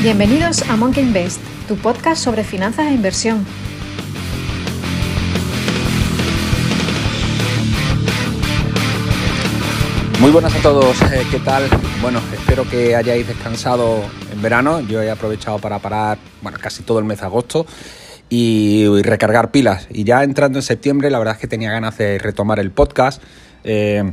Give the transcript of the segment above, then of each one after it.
Bienvenidos a Monkey Invest, tu podcast sobre finanzas e inversión. Muy buenas a todos, eh, ¿qué tal? Bueno, espero que hayáis descansado en verano. Yo he aprovechado para parar, bueno, casi todo el mes de agosto y, recargar pilas. Y ya entrando en septiembre, la verdad es que tenía ganas de retomar el podcast. Eh,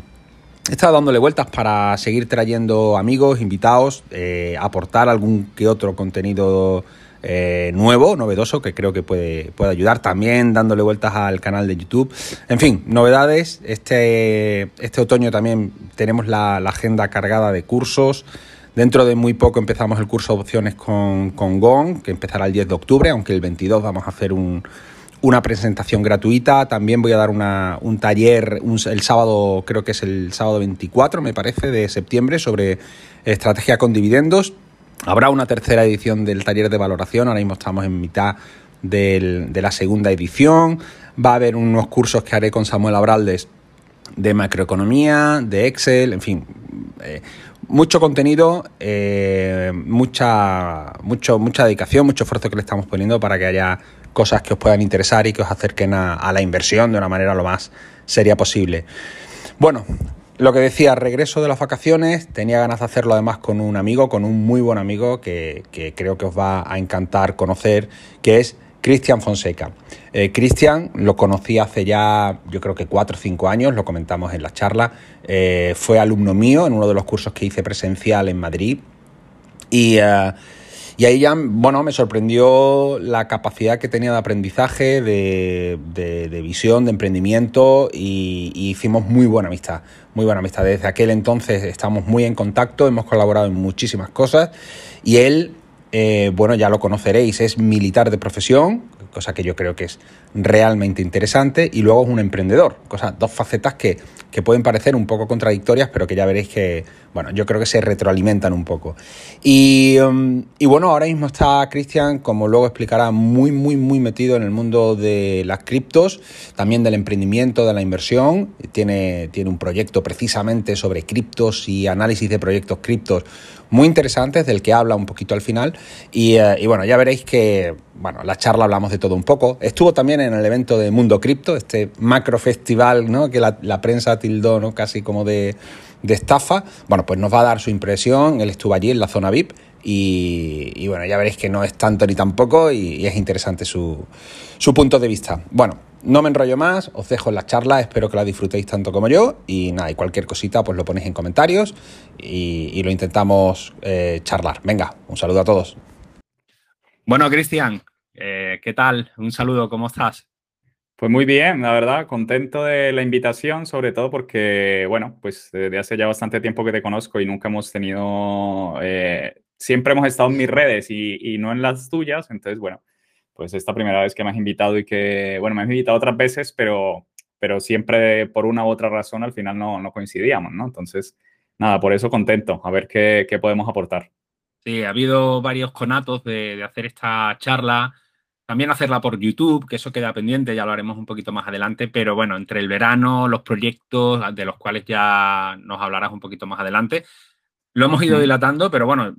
he estado dándole vueltas para seguir trayendo amigos, invitados, eh, aportar algún que otro contenido eh, nuevo, novedoso, que creo que puede, puede ayudar. También dándole vueltas al canal de YouTube. En fin, novedades. Este, este otoño también tenemos la, agenda cargada de cursos. Dentro de muy poco empezamos el curso de opciones con, con GON, que empezará el 10 de octubre, aunque el 22 vamos a hacer un, una presentación gratuita. También voy a dar un taller el sábado, creo que es el sábado 24, me parece, de septiembre, sobre estrategia con dividendos. Habrá una tercera edición del taller de valoración. Ahora mismo estamos en mitad de la segunda edición. Va a haber unos cursos que haré con Samuel Abraldes de macroeconomía, de Excel, en fin. Eh, mucho contenido, eh, mucha, mucho, mucha dedicación, mucho esfuerzo que le estamos poniendo para que haya cosas que os puedan interesar y que os acerquen a, la inversión de una manera lo más seria posible. Bueno, lo que decía, regreso de las vacaciones, tenía ganas de hacerlo además con un amigo, con un muy buen amigo que, creo que os va a encantar conocer, que es Cristian Fonseca. Eh, Cristian lo conocí hace ya, yo creo que cuatro o cinco años, lo comentamos en la charla, eh, fue alumno mío en uno de los cursos que hice presencial en Madrid y... Eh, y ahí ya, bueno, me sorprendió la capacidad que tenía de aprendizaje, de, visión, de emprendimiento y, hicimos muy buena amistad, muy buena amistad. Desde aquel entonces estamos muy en contacto, hemos colaborado en muchísimas cosas y él, eh, bueno, ya lo conoceréis, es militar de profesión, cosa que yo creo que es realmente interesante, y luego es un emprendedor, cosas, dos facetas que, que pueden parecer un poco contradictorias, pero que ya veréis que, bueno, yo creo que se retroalimentan un poco. Y, um, y bueno, ahora mismo está Cristian, como luego explicará, muy, muy, muy metido en el mundo de las criptos, también del emprendimiento, de la inversión, tiene, tiene un proyecto precisamente sobre criptos y análisis de proyectos criptos muy interesantes, del que habla un poquito al final. Y, eh, y, bueno, ya veréis que, bueno, la charla hablamos de todo un poco. Estuvo también en el evento de Mundo Cripto, este macro festival, ¿no? Que la, prensa tildó, ¿no? Casi como de, de, estafa. Bueno, pues nos va a dar su impresión. Él estuvo allí en la zona VIP. Y, y bueno, ya veréis que no es tanto ni tampoco y, y es interesante su, su punto de vista. Bueno, no me enrollo más, os dejo en la charla, espero que la disfrutéis tanto como yo y nada, y cualquier cosita pues lo ponéis en comentarios y, lo intentamos eh, charlar. Venga, un saludo a todos. Bueno, Cristian, eh, ¿qué tal? Un saludo, ¿cómo estás? Pues muy bien, la verdad, contento de la invitación, sobre todo porque, bueno, pues desde hace ya bastante tiempo que te conozco y nunca hemos tenido, eh, siempre hemos estado en mis redes y, y no en las tuyas, entonces, bueno, pues esta primera vez que me has invitado y que, bueno, me has invitado otras veces, pero, pero siempre por una u otra razón al final no, no coincidíamos, ¿no? Entonces, nada, por eso contento, a ver qué, qué podemos aportar. Sí, ha habido varios conatos de, de, hacer esta charla, también hacerla por YouTube, que eso queda pendiente, ya lo haremos un poquito más adelante, pero bueno, entre el verano, los proyectos, de los cuales ya nos hablarás un poquito más adelante, lo hemos ido dilatando, pero bueno,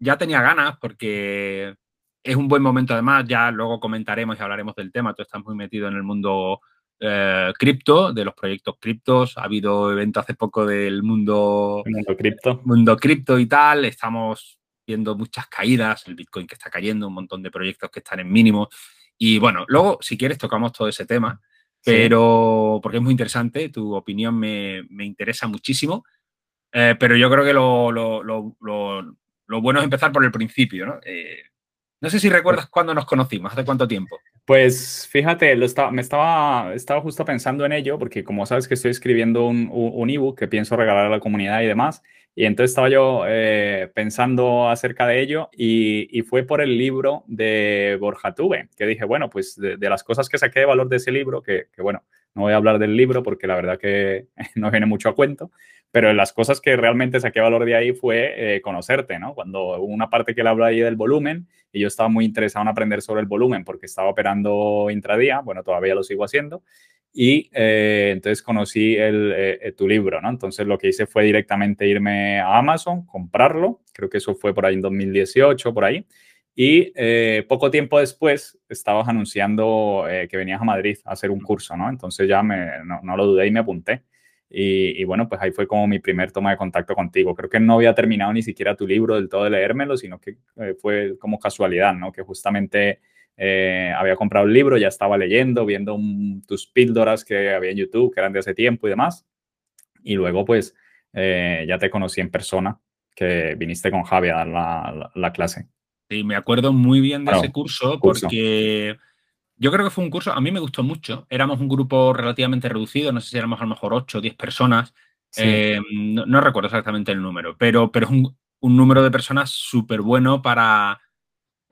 ya tenía ganas porque es un buen momento además, ya luego comentaremos y hablaremos del tema, tú estás muy metido en el mundo eh, cripto, de los proyectos criptos, ha habido evento hace poco del mundo, mundo cripto. Mundo cripto y tal, estamos viendo muchas caídas, el Bitcoin que está cayendo, un montón de proyectos que están en mínimo. Y bueno, luego, si quieres, tocamos todo ese tema, pero sí. porque es muy interesante, tu opinión me, me interesa muchísimo, eh, pero yo creo que lo, lo, lo, lo, bueno es empezar por el principio, ¿no? Eh, no sé si recuerdas cuándo nos conocimos, hace cuánto tiempo. Pues fíjate, lo estaba, me estaba, estaba justo pensando en ello, porque como sabes que estoy escribiendo un, un ebook que pienso regalar a la comunidad y demás, y entonces estaba yo eh, pensando acerca de ello y, y, fue por el libro de Borja Tuve, que dije, bueno, pues de, de, las cosas que saqué de valor de ese libro, que, que bueno, no voy a hablar del libro porque la verdad que no viene mucho a cuento, pero las cosas que realmente saqué valor de ahí fue eh, conocerte, ¿no? Cuando una parte que él habla ahí del volumen, y yo estaba muy interesado en aprender sobre el volumen porque estaba operando intradía, bueno, todavía lo sigo haciendo, y eh, entonces conocí el, eh, tu libro, ¿no? Entonces lo que hice fue directamente irme a Amazon, comprarlo, creo que eso fue por ahí en 2018, por ahí, y eh, poco tiempo después estabas anunciando que venías a Madrid a hacer un curso, ¿no? Entonces ya me, no, lo dudé y me apunté. Y, y, bueno, pues ahí fue como mi primer toma de contacto contigo. Creo que no había terminado ni siquiera tu libro del todo de leérmelo, sino que fue como casualidad, ¿no? Que justamente eh, había comprado un libro, ya estaba leyendo, viendo tus píldoras que había en YouTube, que eran de hace tiempo y demás. Y luego, pues, eh, ya te conocí en persona, que viniste con Javi a dar la, clase. Sí, me acuerdo muy bien de ese curso, porque yo creo que fue un curso, a mí me gustó mucho. Éramos un grupo relativamente reducido, no sé si éramos a lo mejor 8 o 10 personas. Eh, no, recuerdo exactamente el número, pero, pero es un, un número de personas súper bueno para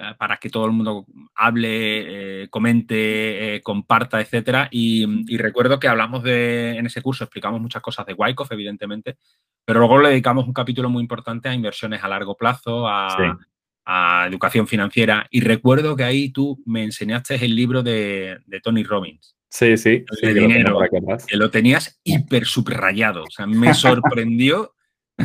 eh, para que todo el mundo hable, eh, comente, eh, comparta, etcétera. Y, recuerdo que hablamos de, en ese curso, explicamos muchas cosas de Wyckoff, evidentemente, pero luego le dedicamos un capítulo muy importante a inversiones a largo plazo, a, educación financiera. Y recuerdo que ahí tú me enseñaste el libro de, Tony Robbins. Sí, sí, el dinero, que lo tenías hiper subrayado. O sea, me sorprendió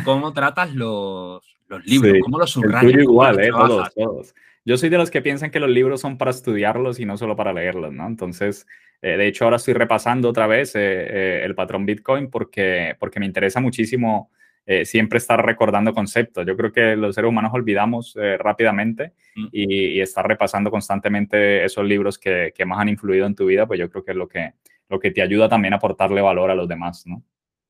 cómo tratas los, libros, cómo los subrayas. igual, ¿eh? Todos, todos. Yo soy de los que piensan que los libros son para estudiarlos y no solo para leerlos, ¿no? Entonces, eh, de hecho, ahora estoy repasando otra vez eh, eh, el patrón Bitcoin porque, porque me interesa muchísimo siempre estar recordando conceptos. Yo creo que los seres humanos olvidamos rápidamente mm. y, estar repasando constantemente esos libros que, que, más han influido en tu vida, pues yo creo que es lo que, lo que te ayuda también a aportarle valor a los demás, ¿no?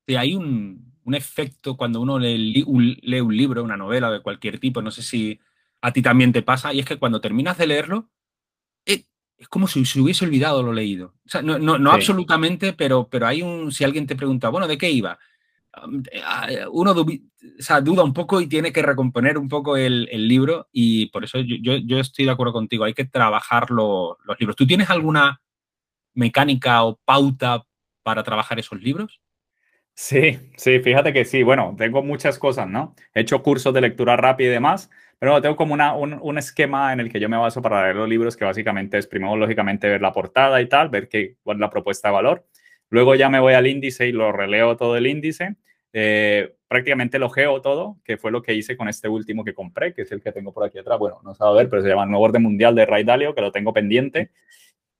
Sí, hay un, un efecto cuando uno lee un, lee un libro, una novela de cualquier tipo, no sé si a ti también te pasa, y es que cuando terminas de leerlo, eh, es como si se hubiese olvidado lo leído. O sea, no, no, absolutamente, pero, pero hay un, si alguien te pregunta, bueno, ¿de qué iba? Uno duda un poco y tiene que recomponer un poco el, libro y por eso yo, yo, estoy de acuerdo contigo, hay que trabajar los libros. ¿Tú tienes alguna mecánica o pauta para trabajar esos libros? Sí, sí, fíjate que sí. Bueno, tengo muchas cosas, ¿no? He hecho cursos de lectura rápida y demás, pero tengo como una, un, esquema en el que yo me baso para leer los libros, que básicamente es primero, lógicamente, ver la portada y tal, ver qué, cuál es la propuesta de valor. Luego ya me voy al índice y lo releo todo el índice. Eh, prácticamente lo geo todo, que fue lo que hice con este último que compré, que es el que tengo por aquí atrás. Bueno, no se va a ver, pero se llama Nuevo Orden Mundial de Ray Dalio, que lo tengo pendiente.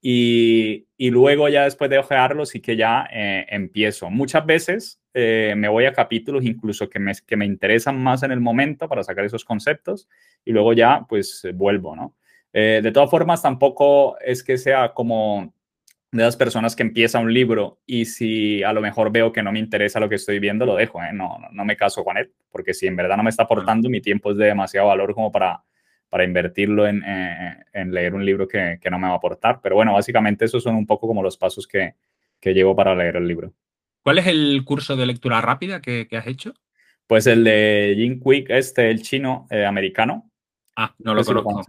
Y, y, luego ya después de ojearlo sí que ya eh, empiezo. Muchas veces eh, me voy a capítulos incluso que me, que me interesan más en el momento para sacar esos conceptos y luego ya pues vuelvo, ¿no? De todas formas, tampoco es que sea como de las personas que empieza un libro y si a lo mejor veo que no me interesa lo que estoy viendo, lo dejo, no, no, no me caso con él, porque si en verdad no me está aportando, mi tiempo es de demasiado valor como para para invertirlo en, eh, en leer un libro que, que, no me va a aportar. Pero bueno, básicamente esos son un poco como los pasos que, que llevo para leer el libro. ¿Cuál es el curso de lectura rápida que, que has hecho? Pues el de Jim Quick, este, el chino eh, americano. Ah, no lo conozco.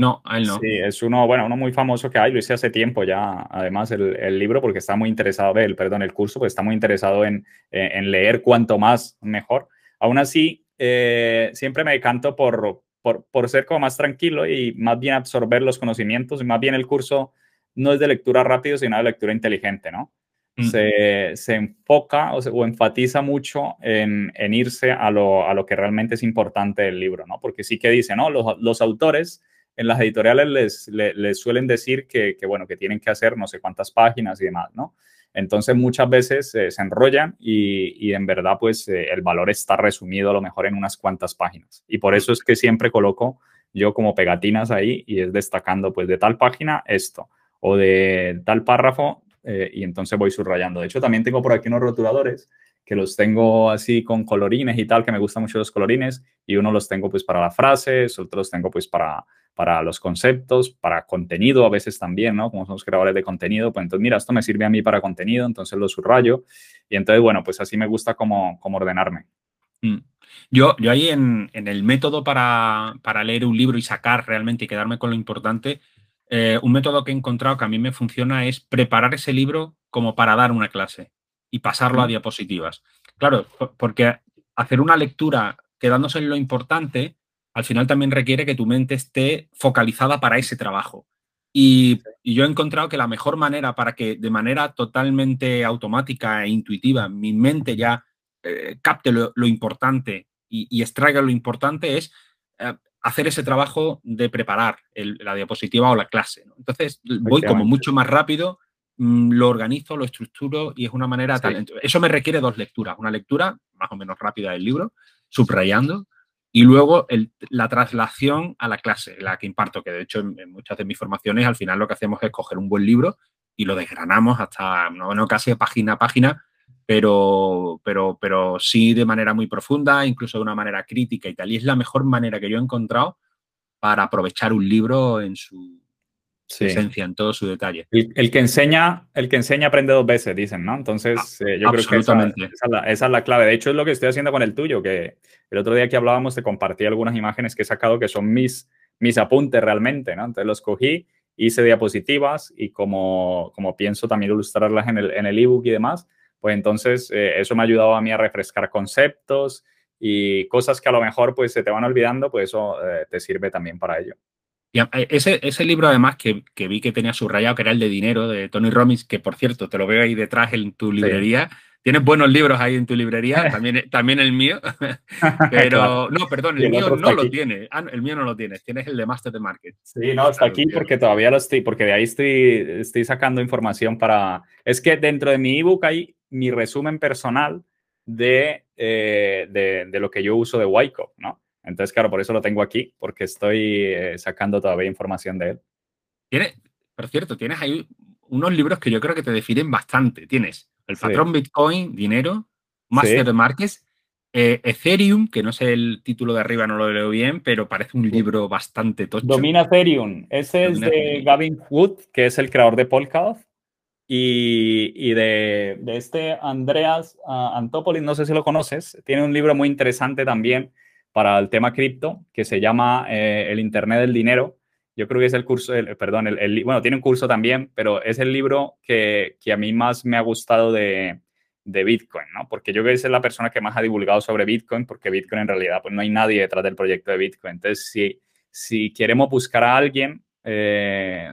No, a él no. Sí, es uno, bueno, uno muy famoso que hay, lo hice hace tiempo ya, además, el, el libro, porque está muy interesado, el, perdón, el curso, porque está muy interesado en, en leer cuanto más mejor. Aún así, eh, siempre me decanto por, por, por, ser como más tranquilo y más bien absorber los conocimientos y más bien el curso no es de lectura rápido, sino de lectura inteligente, ¿no? Mm. Se, se, enfoca o, o, enfatiza mucho en, en irse a lo, a lo, que realmente es importante del libro, ¿no? Porque sí que dice, ¿no? Los, los autores en las editoriales les, les, suelen decir que, que, bueno, que tienen que hacer no sé cuántas páginas y demás, ¿no? Entonces muchas veces eh, se enrollan y, y, en verdad pues eh, el valor está resumido a lo mejor en unas cuantas páginas. Y por eso es que siempre coloco yo como pegatinas ahí y es destacando pues de tal página esto o de tal párrafo eh, y entonces voy subrayando. De hecho también tengo por aquí unos rotuladores que los tengo así con colorines y tal, que me gustan mucho los colorines y uno los tengo pues para las frases, otros los tengo pues para para los conceptos, para contenido a veces también, ¿no? Como somos creadores de contenido, pues entonces, mira, esto me sirve a mí para contenido, entonces lo subrayo. Y entonces, bueno, pues así me gusta como, como ordenarme. Mm. Yo, yo ahí en, en el método para, para, leer un libro y sacar realmente y quedarme con lo importante, eh, un método que he encontrado que a mí me funciona es preparar ese libro como para dar una clase y pasarlo a diapositivas. Claro, porque hacer una lectura quedándose en lo importante al final también requiere que tu mente esté focalizada para ese trabajo. Y, yo he encontrado que la mejor manera para que de manera totalmente automática e intuitiva mi mente ya eh, capte lo, importante y, extraiga lo importante es eh, hacer ese trabajo de preparar la diapositiva o la clase. Entonces voy como mucho más rápido, lo organizo, lo estructuro y es una manera tal. Eso me requiere dos lecturas. Una lectura más o menos rápida del libro, subrayando, y luego la traslación a la clase, la que imparto, que de hecho en, muchas de mis formaciones al final lo que hacemos es coger un buen libro y lo desgranamos hasta, no, casi página a página, pero, pero, pero sí de manera muy profunda, incluso de una manera crítica y tal. Y es la mejor manera que yo he encontrado para aprovechar un libro en su, esencia, en todo su detalle. El, que enseña, el que enseña aprende dos veces, dicen, ¿no? Entonces, eh, yo creo que esa, esa, es la, clave. De hecho, es lo que estoy haciendo con el tuyo, que el otro día que hablábamos te compartí algunas imágenes que he sacado que son mis, mis apuntes realmente, ¿no? Entonces los cogí, hice diapositivas y como, como pienso también ilustrarlas en el, en el ebook y demás, pues entonces eh, eso me ha ayudado a mí a refrescar conceptos y cosas que a lo mejor pues se te van olvidando, pues eso eh, te sirve también para ello. Y eh, ese, ese libro, además, que, que, vi que tenía subrayado, que era el de dinero, de Tony Robbins, que por cierto, te lo veo ahí detrás en tu librería. Tienes buenos libros ahí en tu librería, también, también el mío. Pero, no, perdón, el, mío no lo tiene. Ah, el mío no lo tienes, tienes el de Master de Market. Sí, no, está aquí porque todavía lo estoy, porque de ahí estoy, estoy sacando información para... Es que dentro de mi ebook hay mi resumen personal de, eh, de, de, lo que yo uso de Wyckoff, ¿no? Entonces, claro, por eso lo tengo aquí, porque estoy eh, sacando todavía información de él. Tiene, por cierto, tienes ahí unos libros que yo creo que te definen bastante. Tienes El patrón Bitcoin, dinero, Master de Márquez, eh, Ethereum, que no sé el título de arriba, no lo leo bien, pero parece un libro bastante tocho. Domina Ethereum. Ese es de Gavin Wood, que es el creador de Polkadot. Y, y de, de, este Andreas uh, Antopoulos, no sé si lo conoces, tiene un libro muy interesante también para el tema cripto que se llama eh, El Internet del Dinero. Yo creo que es el curso, perdón, el, bueno, tiene un curso también, pero es el libro que, a mí más me ha gustado de, de, Bitcoin, ¿no? Porque yo creo que es la persona que más ha divulgado sobre Bitcoin, porque Bitcoin en realidad, pues no hay nadie detrás del proyecto de Bitcoin. Entonces, si, si queremos buscar a alguien, eh,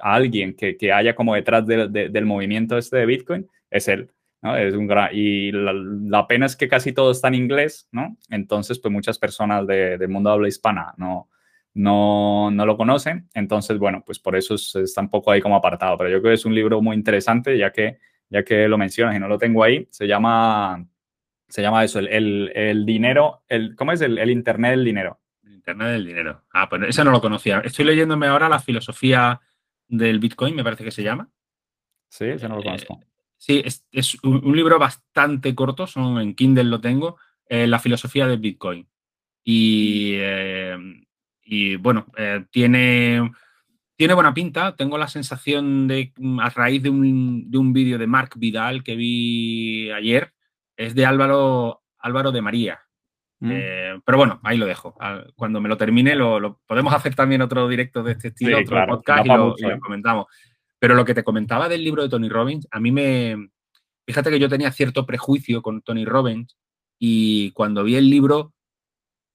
a alguien que, que, haya como detrás del movimiento este de Bitcoin, es él. Es un gran, y la, pena es que casi todo está en inglés, ¿no? Entonces, pues muchas personas del mundo habla hispana no, no, no, lo conocen. Entonces, bueno, pues por eso está un poco ahí como apartado. Pero yo creo que es un libro muy interesante, ya que, ya que lo mencionas y no lo tengo ahí. Se llama, se llama eso, el, el, dinero, el, ¿cómo es? El, el, Internet del dinero. El Internet del dinero. Ah, pues ese no lo conocía. Estoy leyéndome ahora la filosofía del Bitcoin, me parece que se llama. Sí, ese no lo conozco. Eh, Sí, es, un, libro bastante corto, son, en Kindle lo tengo, eh, La filosofía del Bitcoin. Y, eh, y bueno, eh, tiene, tiene buena pinta. Tengo la sensación de, mm, a raíz de un, de un vídeo de Mark Vidal que vi ayer, es de Álvaro, Álvaro de María. Mm. pero bueno, ahí lo dejo. Cuando me lo termine, lo, podemos hacer también otro directo de este estilo, otro podcast y lo, comentamos. Pero lo que te comentaba del libro de Tony Robbins, a mí me... Fíjate que yo tenía cierto prejuicio con Tony Robbins y cuando vi el libro,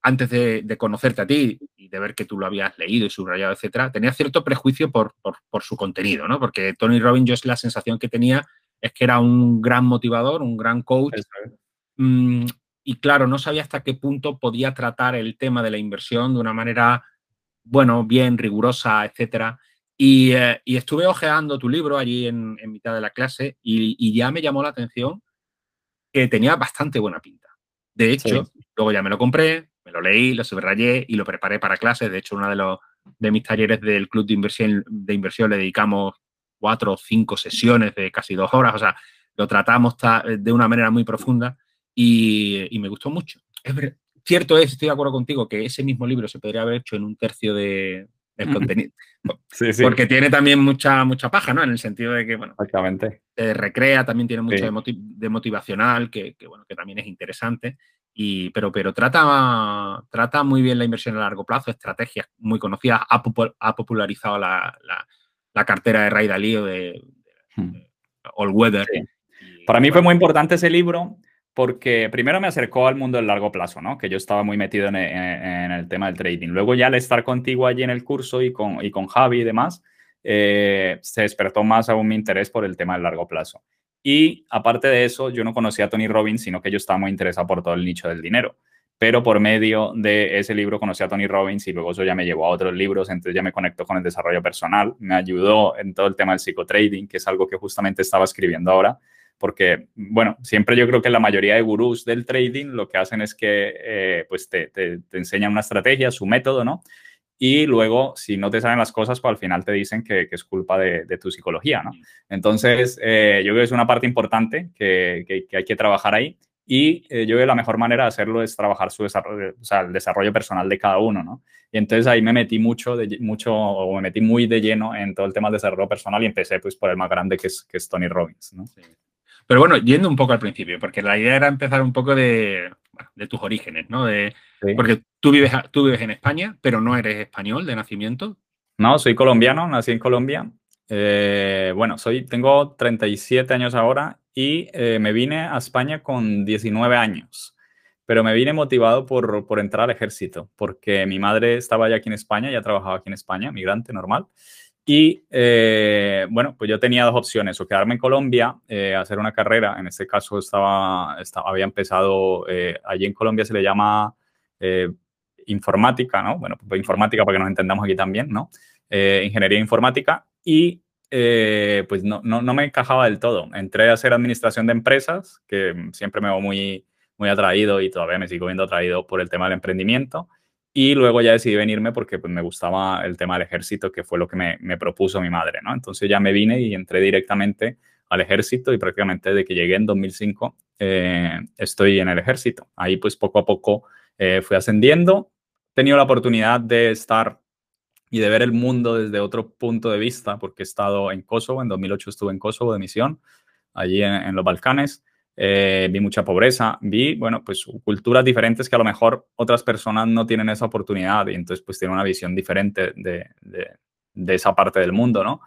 antes de, conocerte a ti y de ver que tú lo habías leído y subrayado, etcétera, tenía cierto prejuicio por, su contenido, ¿no? Porque Tony Robbins, yo es la sensación que tenía es que era un gran motivador, un gran coach. Mm, y claro, no sabía hasta qué punto podía tratar el tema de la inversión de una manera, bueno, bien rigurosa, etcétera. Eh, y, estuve ojeando tu libro allí en, mitad de la clase y, ya me llamó la atención que tenía bastante buena pinta. De hecho, luego ya me lo compré, me lo leí, lo subrayé y lo preparé para clases. De hecho, uno de, los, de mis talleres del club de inversión, de inversión le dedicamos cuatro o cinco sesiones de casi dos horas. O sea, lo tratamos de una manera muy profunda y, me gustó mucho. Es cierto es, estoy de acuerdo contigo, que ese mismo libro se podría haber hecho en un tercio de, el contenido. Porque tiene también mucha, mucha paja, ¿no? En el sentido de que, bueno, Exactamente. recrea, también tiene mucho de, motivacional, que, bueno, que también es interesante. Y, pero, pero trata, trata muy bien la inversión a largo plazo, estrategias muy conocidas, ha, popularizado la, cartera de Ray Dalio de, hmm. All Weather. Para mí fue muy importante ese libro porque primero me acercó al mundo del largo plazo, ¿no? Que yo estaba muy metido en, el tema del trading. Luego ya al estar contigo allí en el curso y con, y con Javi y demás, eh, se despertó más aún mi interés por el tema del largo plazo. Y aparte de eso, yo no conocía a Tony Robbins, sino que yo estaba muy interesado por todo el nicho del dinero. Pero por medio de ese libro conocí a Tony Robbins y luego eso ya me llevó a otros libros, entonces ya me conectó con el desarrollo personal, me ayudó en todo el tema del psicotrading, que es algo que justamente estaba escribiendo ahora, porque, bueno, siempre yo creo que la mayoría de gurús del trading lo que hacen es que, eh, pues, te, te, te enseñan una estrategia, su método, ¿no? y luego, si no te salen las cosas, pues al final te dicen que, es culpa de, tu psicología, ¿no? Entonces, eh, yo creo que es una parte importante que, que, hay que trabajar ahí y eh, yo creo que la mejor manera de hacerlo es trabajar su desarrollo, o sea, el desarrollo personal de cada uno, ¿no? Y entonces ahí me metí mucho, de, mucho, o me metí muy de lleno en todo el tema de desarrollo personal y empecé pues por el más grande que es, que es Tony Robbins, ¿no? Pero bueno, yendo un poco al principio, porque la idea era empezar un poco de, de tus orígenes, ¿no? De, Porque tú vives, tú vives en España, pero no eres español de nacimiento. No, soy colombiano, nací en Colombia. Eh, bueno, soy, tengo 37 años ahora y eh, me vine a España con 19 años. Pero me vine motivado por, por entrar al ejército, porque mi madre estaba ya aquí en España, ya trabajaba aquí en España, migrante normal. Y eh, bueno, pues yo tenía dos opciones, o quedarme en Colombia, eh, hacer una carrera, en este caso estaba, estaba había empezado, eh, allí en Colombia se le llama informática, ¿no? Bueno, pues informática para que nos entendamos aquí también, ¿no? ingeniería informática y pues no, no, no, me encajaba del todo. Entré a hacer administración de empresas, que siempre me veo muy, muy atraído y todavía me sigo viendo atraído por el tema del emprendimiento. Y luego ya decidí venirme porque pues, me gustaba el tema del ejército, que fue lo que me, me, propuso mi madre, ¿no? Entonces ya me vine y entré directamente al ejército y prácticamente desde que llegué en 2005 eh, estoy en el ejército. Ahí pues poco a poco eh, fui ascendiendo. He tenido la oportunidad de estar y de ver el mundo desde otro punto de vista, porque he estado en Kosovo, en 2008 estuve en Kosovo de misión, allí en, en los Balcanes. Eh, vi mucha pobreza, vi, bueno, pues culturas diferentes que a lo mejor otras personas no tienen esa oportunidad y entonces pues tienen una visión diferente de, de, esa parte del mundo, ¿no?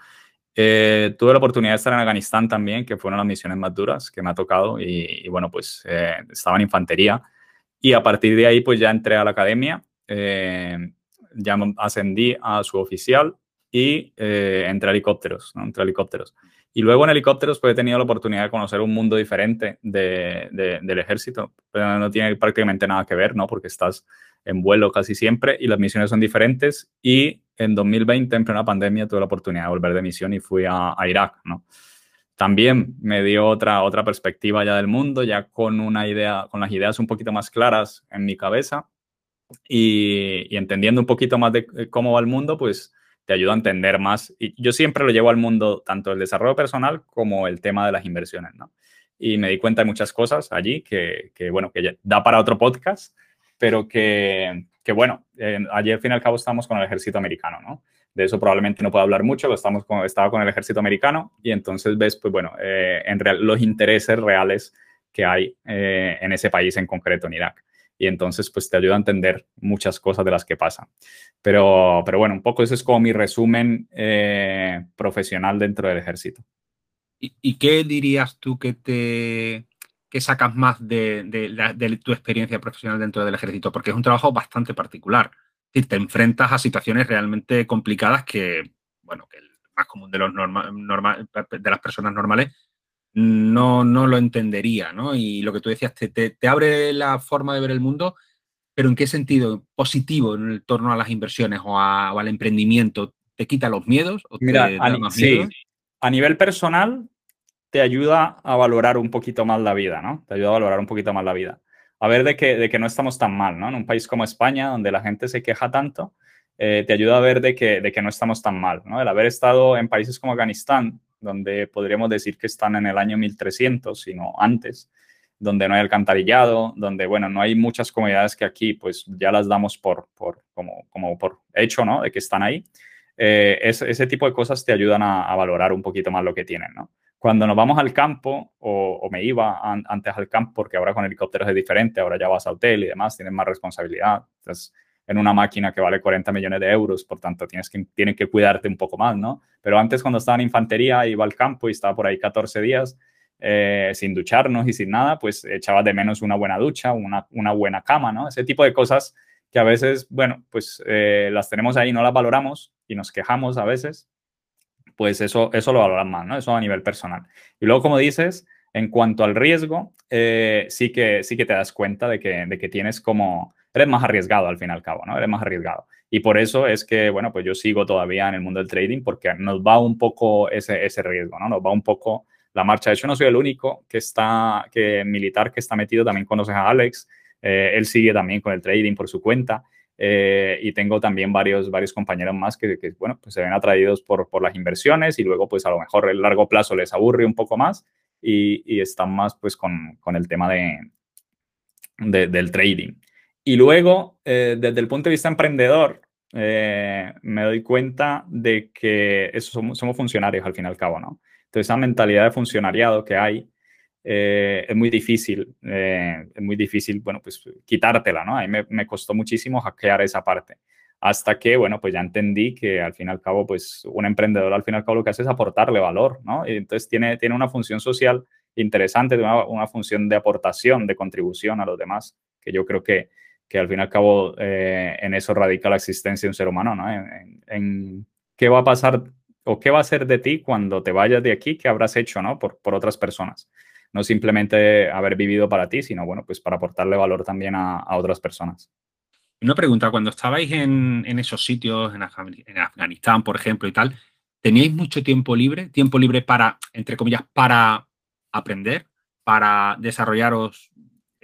Eh, tuve la oportunidad de estar en Afganistán también, que fueron las misiones más duras que me ha tocado y, bueno, pues eh, estaba en infantería y a partir de ahí pues ya entré a la academia, ya ascendí a su oficial y entré a helicópteros, a helicópteros. Y luego en helicópteros pues he tenido la oportunidad de conocer un mundo diferente de, del ejército, pero no tiene prácticamente nada que ver, ¿no? Porque estás en vuelo casi siempre y las misiones son diferentes. Y en 2020, en plena pandemia, tuve la oportunidad de volver de misión y fui a, Irak, ¿no? También me dio otra, otra perspectiva ya del mundo, ya con una idea, con las ideas un poquito más claras en mi cabeza y, y entendiendo un poquito más de cómo va el mundo, pues te ayuda a entender más. Y yo siempre lo llevo al mundo, tanto el desarrollo personal como el tema de las inversiones, ¿no? Y me di cuenta de muchas cosas allí que, que bueno, que da para otro podcast, pero que, que bueno, eh, allí al fin y al cabo estamos con el ejército americano, ¿no? De eso probablemente no puedo hablar mucho, lo estamos con, estaba con el ejército americano y entonces ves, pues bueno, eh, en real, los intereses reales que hay eh, en ese país en concreto, en Irak y entonces pues te ayuda a entender muchas cosas de las que pasan. Pero, pero bueno, un poco eso es como mi resumen eh, profesional dentro del ejército. ¿Y, qué dirías tú que te que sacas más de, de, tu experiencia profesional dentro del ejército? Porque es un trabajo bastante particular. te enfrentas a situaciones realmente complicadas que, bueno, que el más común de, los de las personas normales no, no lo entendería, ¿no? Y lo que tú decías, te, te, abre la forma de ver el mundo, pero ¿en qué sentido? ¿Positivo en torno a las inversiones o, al emprendimiento? ¿Te quita los miedos? O Mira, sí, a nivel personal te ayuda a valorar un poquito más la vida, ¿no? Te ayuda a valorar un poquito más la vida. A ver de que, de que no estamos tan mal, ¿no? En un país como España, donde la gente se queja tanto, eh, te ayuda a ver de que, de que no estamos tan mal, ¿no? El haber estado en países como Afganistán, donde podríamos decir que están en el año 1300, sino antes, donde no hay alcantarillado, donde, bueno, no hay muchas comunidades que aquí, pues ya las damos por, por como, como por hecho, ¿no? De que están ahí. Eh, ese tipo de cosas te ayudan a, valorar un poquito más lo que tienen, ¿no? Cuando nos vamos al campo, o, me iba antes al campo, porque ahora con helicópteros es diferente, ahora ya vas a hotel y demás, tienes más responsabilidad. Entonces, en una máquina que vale 40 millones de euros, por tanto tienes que, tienes que cuidarte un poco más, ¿no? Pero antes cuando estaba en infantería, iba al campo y estaba por ahí 14 días eh, sin ducharnos y sin nada, pues echaba de menos una buena ducha, una, una buena cama, ¿no? Ese tipo de cosas que a veces, bueno, pues eh, las tenemos ahí, no las valoramos y nos quejamos a veces, pues eso, eso lo valoran más, ¿no? Eso a nivel personal. Y luego, como dices, en cuanto al riesgo, eh, sí, que, sí que te das cuenta de que, de que tienes como, eres más arriesgado al fin y al cabo, ¿no? Eres más arriesgado. Y por eso es que, bueno, pues yo sigo todavía en el mundo del trading porque nos va un poco ese, ese riesgo, ¿no? Nos va un poco la marcha. De hecho, no soy el único que está, que militar que está metido, también conoces a Alex, eh, él sigue también con el trading por su cuenta. Eh, y tengo también varios, varios compañeros más que, bueno, pues se ven atraídos por, por las inversiones y luego, pues a lo mejor el largo plazo les aburre un poco más y, y están más, pues, con, con el tema de, del trading. Y luego, eh, desde el punto de vista emprendedor, me doy cuenta de que eso somos, somos, funcionarios al fin y al cabo, ¿no? Entonces, esa mentalidad de funcionariado que hay eh, es muy difícil, eh, es muy difícil, bueno, pues quitártela, ¿no? A mí me, me, costó muchísimo hackear esa parte. Hasta que, bueno, pues ya entendí que al fin y al cabo, pues un emprendedor al fin y al cabo lo que hace es aportarle valor, ¿no? Y entonces tiene, tiene una función social interesante, una, una función de aportación, de contribución a los demás, que yo creo que, que al fin y al cabo eh, en eso radica la existencia de un ser humano, ¿no? En, qué va a pasar o qué va a ser de ti cuando te vayas de aquí, qué habrás hecho, ¿no? Por, por otras personas no simplemente haber vivido para ti, sino bueno, pues para aportarle valor también a, a otras personas. Una pregunta, cuando estabais en, en esos sitios, en, en, Afganistán, por ejemplo, y tal, ¿teníais mucho tiempo libre? Tiempo libre para, entre comillas, para aprender, para desarrollaros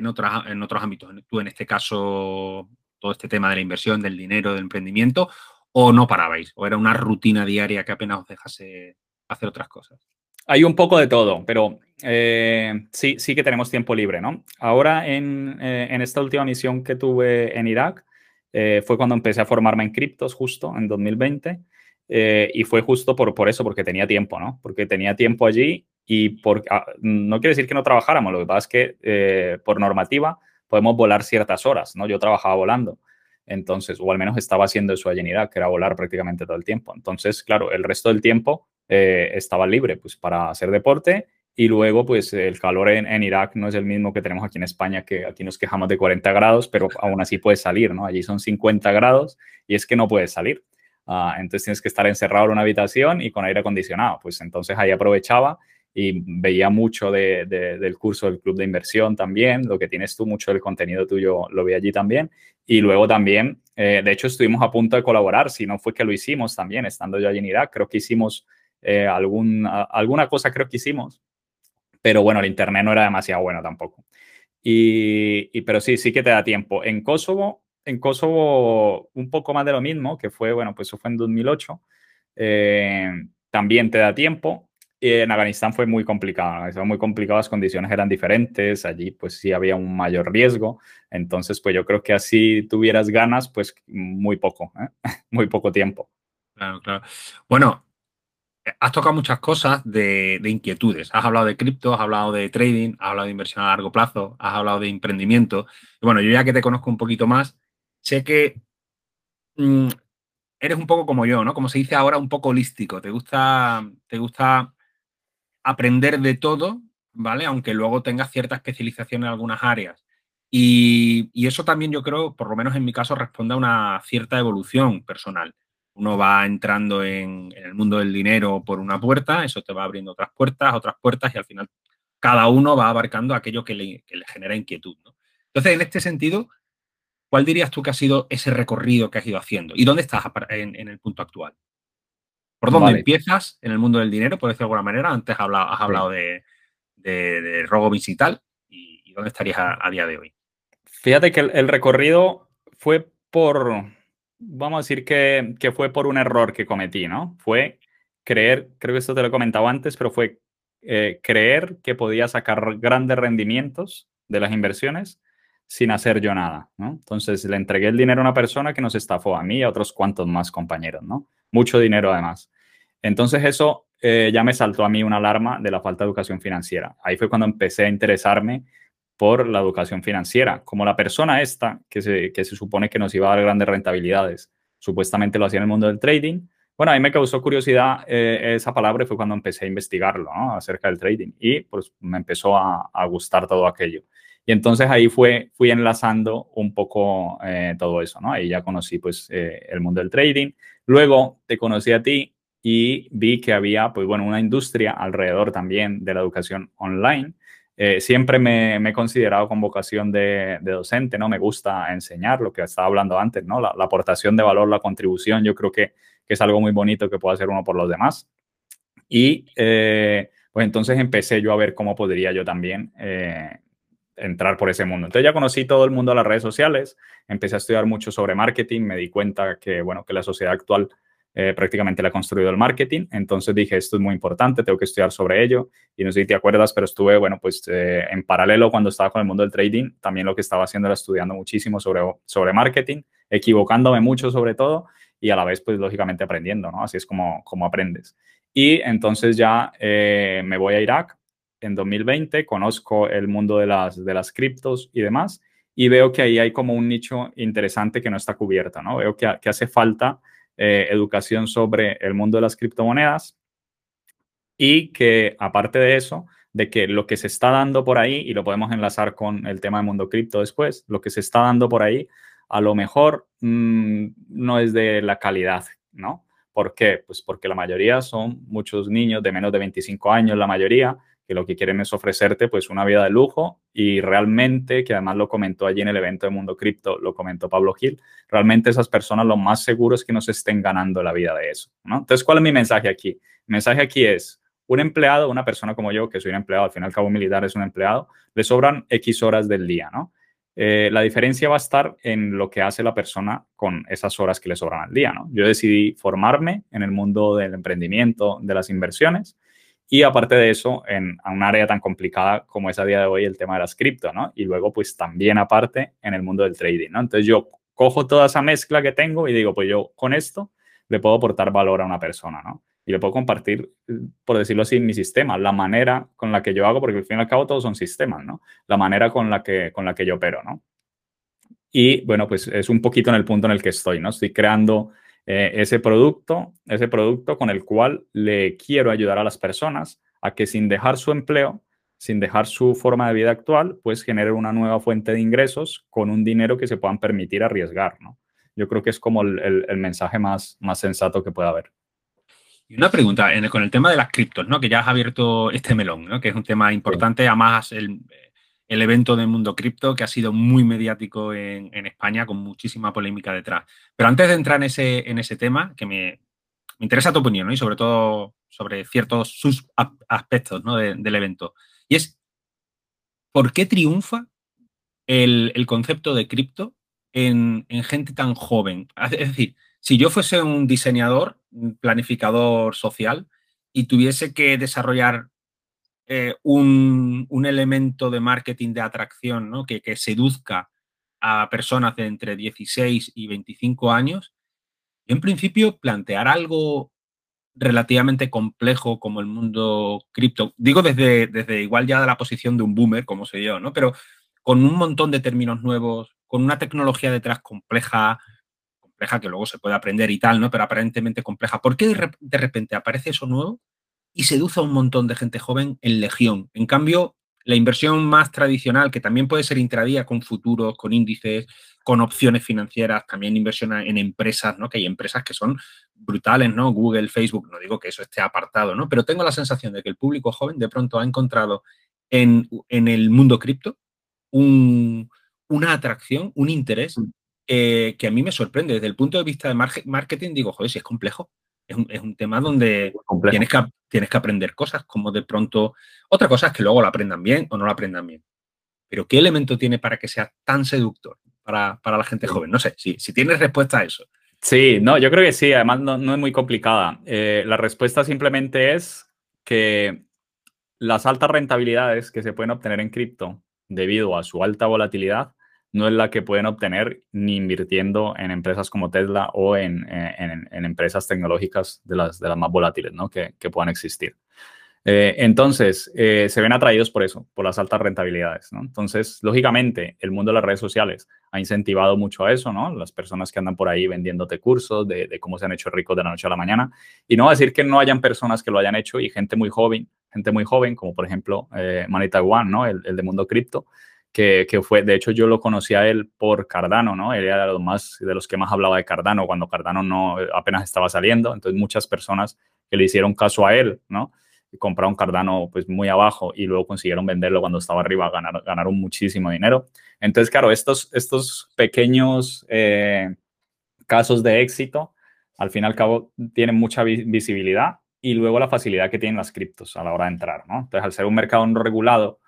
en, en otros ámbitos. Tú, en este caso, todo este tema de la inversión, del dinero, del emprendimiento, o no parabais, o era una rutina diaria que apenas os dejase hacer otras cosas. Hay un poco de todo, pero eh, sí, sí que tenemos tiempo libre, ¿no? Ahora en, eh, en esta última misión que tuve en Irak, eh, fue cuando empecé a formarme en criptos justo en 2020 eh, y fue justo por, por eso, porque tenía tiempo, ¿no? Porque tenía tiempo allí y por, ah, no quiere decir que no trabajáramos, lo que pasa es que eh, por normativa podemos volar ciertas horas, ¿no? Yo trabajaba volando. Entonces, o al menos estaba haciendo eso allí en Irak, que era volar prácticamente todo el tiempo. Entonces, claro, el resto del tiempo eh, estaba libre pues para hacer deporte y luego pues el calor en, en, Irak no es el mismo que tenemos aquí en España, que aquí nos quejamos de 40 grados, pero aún así puedes salir, ¿no? Allí son 50 grados y es que no puedes salir. Uh, entonces tienes que estar encerrado en una habitación y con aire acondicionado. Pues entonces ahí aprovechaba y veía mucho de, de, del curso del club de inversión también, lo que tienes tú, mucho del contenido tuyo lo vi allí también. Y luego también, eh, de hecho estuvimos a punto de colaborar, si no fue que lo hicimos también, estando yo allí en Irak, creo que hicimos eh, algún, alguna cosa creo que hicimos, pero bueno, el internet no era demasiado bueno tampoco. Y, y, pero sí, sí que te da tiempo. En Kosovo, en Kosovo un poco más de lo mismo, que fue, bueno, pues eso fue en 2008, eh, también te da tiempo. En Afganistán fue muy complicado, muy complicado, las condiciones eran diferentes, allí pues sí había un mayor riesgo, entonces pues yo creo que así tuvieras ganas, pues muy poco, ¿eh? muy poco tiempo. Claro, claro. Bueno, has tocado muchas cosas de, de, inquietudes. Has hablado de cripto, has hablado de trading, has hablado de inversión a largo plazo, has hablado de emprendimiento. Y bueno, yo ya que te conozco un poquito más, sé que mmm, eres un poco como yo, ¿no? Como se dice ahora, un poco holístico. Te gusta, te gusta aprender de todo, ¿vale? Aunque luego tengas cierta especialización en algunas áreas. Y, eso también yo creo, por lo menos en mi caso, responde a una cierta evolución personal uno va entrando en, el mundo del dinero por una puerta, eso te va abriendo otras puertas, otras puertas y al final cada uno va abarcando aquello que le, genera inquietud. Entonces, en este sentido, ¿cuál dirías tú que ha sido ese recorrido que has ido haciendo? ¿Y dónde estás en el punto actual? ¿Por dónde vale. empiezas en el mundo del dinero, por decirlo de alguna manera? Antes has hablado, has hablado de, de, de Rogovic y tal. ¿Y, y dónde estarías a, a, día de hoy? Fíjate que el, el recorrido fue por, vamos a decir que, que, fue por un error que cometí, ¿no? Fue creer, creo que esto te lo he comentado antes, pero fue eh, creer que podía sacar grandes rendimientos de las inversiones sin hacer yo nada. Entonces le entregué el dinero a una persona que nos estafó a mí y a otros cuantos más compañeros, ¿no? Mucho dinero además. Entonces eso eh, ya me saltó a mí una alarma de la falta de educación financiera. Ahí fue cuando empecé a interesarme por la educación financiera, como la persona esta que se, que se supone que nos iba a dar grandes rentabilidades, supuestamente lo hacía en el mundo del trading. Bueno, a mí me causó curiosidad eh, esa palabra y fue cuando empecé a investigarlo acerca del trading y pues me empezó a, gustar todo aquello. Y entonces ahí fue, fui enlazando un poco eh, todo eso, ¿no? Ahí ya conocí pues eh, el mundo del trading. Luego te conocí a ti y vi que había, pues bueno, una industria alrededor también de la educación online. Eh, siempre me, he considerado con vocación de, docente, ¿no? Me gusta enseñar, lo que estaba hablando antes, ¿no? La, aportación de valor, la contribución, yo creo que, es algo muy bonito que puede hacer uno por los demás. Y eh, pues entonces empecé yo a ver cómo podría yo también eh, entrar por ese mundo. Entonces ya conocí todo el mundo de las redes sociales, empecé a estudiar mucho sobre marketing, me di cuenta que, bueno, que la sociedad actual eh, prácticamente la ha construido el marketing. Entonces dije, esto es muy importante, tengo que estudiar sobre ello. Y no sé si te acuerdas, pero estuve, bueno, pues eh, en paralelo cuando estaba con el mundo del trading, también lo que estaba haciendo era estudiando muchísimo sobre, sobre marketing, equivocándome mucho sobre todo y a la vez, pues lógicamente aprendiendo, ¿no? Así es como, como aprendes. Y entonces ya eh, me voy a Irak en 2020, conozco el mundo de las, de las criptos y demás, y veo que ahí hay como un nicho interesante que no está cubierto, ¿no? Veo que, que hace falta eh, educación sobre el mundo de las criptomonedas y que aparte de eso, de que lo que se está dando por ahí, y lo podemos enlazar con el tema del mundo cripto después, lo que se está dando por ahí, a lo mejor mm, no es de la calidad, ¿no? ¿Por qué? Pues porque la mayoría son muchos niños de menos de 25 años, la mayoría, que lo que quieren es ofrecerte pues una vida de lujo y realmente, que además lo comentó allí en el evento de Mundo Cripto, lo comentó Pablo Gil, realmente esas personas lo más seguro es que no se estén ganando la vida de eso, ¿no? Entonces, ¿cuál es mi mensaje aquí? Mi mensaje aquí es, un empleado, una persona como yo, que soy un empleado, al fin y al cabo militar es un empleado, le sobran X horas del día, ¿no? Eh, la diferencia va a estar en lo que hace la persona con esas horas que le sobran al día, ¿no? Yo decidí formarme en el mundo del emprendimiento, de las inversiones, y aparte de eso, en un área tan complicada como es a día de hoy el tema de las cripto, ¿no? Y luego, pues también aparte en el mundo del trading, ¿no? Entonces yo cojo toda esa mezcla que tengo y digo, pues yo con esto le puedo aportar valor a una persona, ¿no? Y le puedo compartir, por decirlo así, mi sistema, la manera con la que yo hago, porque al fin y al cabo todos son sistemas, ¿no? La manera con la que, con la que yo opero, ¿no? Y bueno, pues es un poquito en el punto en el que estoy, ¿no? Estoy creando eh, ese producto, ese producto con el cual le quiero ayudar a las personas a que sin dejar su empleo, sin dejar su forma de vida actual, pues generen una nueva fuente de ingresos con un dinero que se puedan permitir arriesgar, ¿no? Yo creo que es como el, mensaje más, más sensato que pueda haber. Y una pregunta, con el tema de las criptos, ¿no? Que ya has abierto este melón, ¿no? Que es un tema importante, además el, el evento del mundo cripto, que ha sido muy mediático en, España, con muchísima polémica detrás. Pero antes de entrar en ese, en ese tema, que me, interesa tu opinión, y sobre todo sobre ciertos sus aspectos del evento, y es, ¿por qué triunfa el, concepto de cripto en, en gente tan joven? Es decir, si yo fuese un diseñador, planificador social, y tuviese que desarrollar eh, un, elemento de marketing de atracción que, seduzca a personas de entre 16 y 25 años, en principio plantear algo relativamente complejo como el mundo cripto, digo desde, desde igual ya de la posición de un boomer, como soy yo, ¿no? Pero con un montón de términos nuevos, con una tecnología detrás compleja, compleja que luego se puede aprender y tal, ¿no? Pero aparentemente compleja. ¿Por qué de repente aparece eso nuevo y seduce a un montón de gente joven en legión. En cambio, la inversión más tradicional, que también puede ser intradía con futuros, con índices, con opciones financieras, también inversión en empresas, ¿no? Que hay empresas que son brutales, ¿no? Google, Facebook, no digo que eso esté apartado, ¿no? Pero tengo la sensación de que el público joven de pronto ha encontrado en, el mundo cripto una atracción, un interés mm. eh, que a mí me sorprende. Desde el punto de vista de marketing, digo, joder, si es complejo es un, tema donde tienes que, tienes que aprender cosas, como de pronto. Otra cosa es que luego lo aprendan bien o no lo aprendan bien. Pero ¿qué elemento tiene para que sea tan seductor para, la gente joven? No sé, si, si tienes respuesta a eso. Sí, no, yo creo que sí, además no, es muy complicada. Eh, la respuesta simplemente es que las altas rentabilidades que se pueden obtener en cripto debido a su alta volatilidad no es la que pueden obtener ni invirtiendo en empresas como Tesla o en, empresas tecnológicas de las, de las más volátiles ¿no? que, puedan existir. Eh, entonces, eh, se ven atraídos por eso, por las altas rentabilidades. ¿no? Entonces, lógicamente, el mundo de las redes sociales ha incentivado mucho a eso, ¿no? Las personas que andan por ahí vendiéndote cursos de, cómo se han hecho ricos de la noche a la mañana. Y no decir que no hayan personas que lo hayan hecho y gente muy joven, gente muy joven, como por ejemplo eh, Manita One, ¿no? El, el de Mundo Cripto, que, fue, de hecho yo lo conocí a él por Cardano, ¿no? Él era de los, más, de los que más hablaba de Cardano cuando Cardano no apenas estaba saliendo, entonces muchas personas que le hicieron caso a él, ¿no? compraron Cardano pues muy abajo y luego consiguieron venderlo cuando estaba arriba, ganar, ganaron muchísimo dinero. Entonces, claro, estos, estos pequeños eh, casos de éxito, al fin y al cabo, tienen mucha visibilidad y luego la facilidad que tienen las criptos a la hora de entrar, ¿no? Entonces, al ser un mercado no regulado,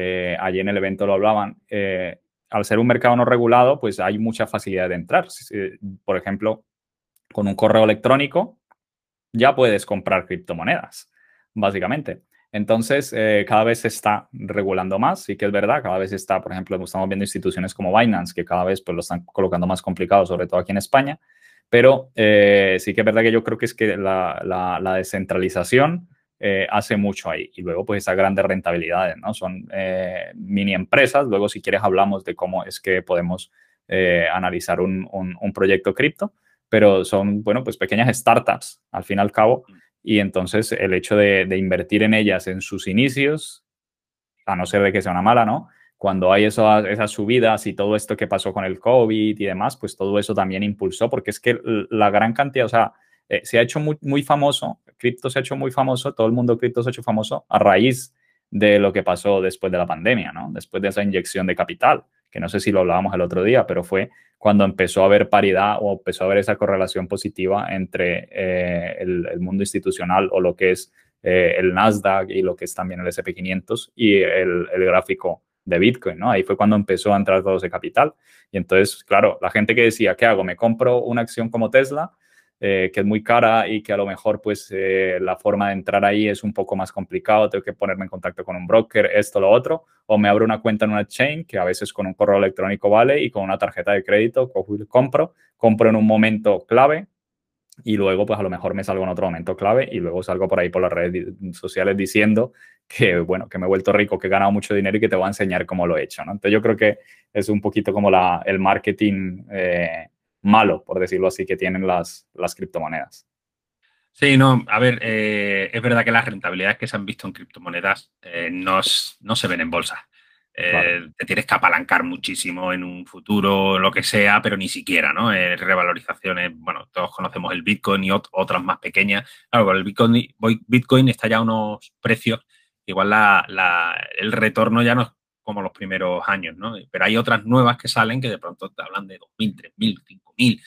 eh, allí en el evento lo hablaban, eh, al ser un mercado no regulado, pues hay mucha facilidad de entrar. Por ejemplo, con un correo electrónico ya puedes comprar criptomonedas, básicamente. Entonces, eh, cada vez se está regulando más, sí que es verdad, cada vez está, por ejemplo, estamos viendo instituciones como Binance, que cada vez pues, lo están colocando más complicado, sobre todo aquí en España, pero sí que es verdad que yo creo que es que la, la descentralización eh, hace mucho ahí. Y luego, pues esas grandes rentabilidades, ¿no? Son eh, mini empresas. Luego, si quieres, hablamos de cómo es que podemos eh, analizar un, un, proyecto cripto, pero son, bueno, pues pequeñas startups, al fin y al cabo. Y entonces, el hecho de, de invertir en ellas en sus inicios, a no ser de que sea una mala, ¿no? Cuando hay eso, esas subidas y todo esto que pasó con el COVID y demás, pues todo eso también impulsó, porque es que la gran cantidad, o sea, se ha hecho muy, muy famoso cripto se ha hecho muy famoso, todo el mundo cripto se ha hecho famoso a raíz de lo que pasó después de la pandemia, ¿no? Después de esa inyección de capital, que no sé si lo hablábamos el otro día, pero fue cuando empezó a haber paridad o empezó a haber esa correlación positiva entre eh, el, mundo institucional o lo que es eh, el Nasdaq y lo que es también el SP500 y el, el, gráfico de Bitcoin, ¿no? Ahí fue cuando empezó a entrar todo ese capital. Y entonces, claro, la gente que decía, ¿qué hago? ¿Me compro una acción como Tesla? Eh, que es muy cara y que a lo mejor pues eh, la forma de entrar ahí es un poco más complicado, tengo que ponerme en contacto con un broker, esto, lo otro, o me abro una cuenta en una chain que a veces con un correo electrónico vale y con una tarjeta de crédito compro, compro en un momento clave y luego pues a lo mejor me salgo en otro momento clave y luego salgo por ahí por las redes sociales diciendo que bueno, que me he vuelto rico, que he ganado mucho dinero y que te voy a enseñar cómo lo he hecho, ¿no? Entonces yo creo que es un poquito como la, el marketing eh, malo, por decirlo así, que tienen las, las criptomonedas. Sí, no, a ver, eh, es verdad que las rentabilidades que se han visto en criptomonedas eh, no, no, se ven en bolsa. Eh, te tienes que apalancar muchísimo en un futuro, lo que sea, pero ni siquiera, ¿no? revalorizaciones, bueno, todos conocemos el Bitcoin y otras más pequeñas. Claro, el Bitcoin, Bitcoin está ya a unos precios, igual la, el retorno ya no es como los primeros años, ¿no? Pero hay otras nuevas que salen que de pronto te hablan de 2.000, 3.000, 5.000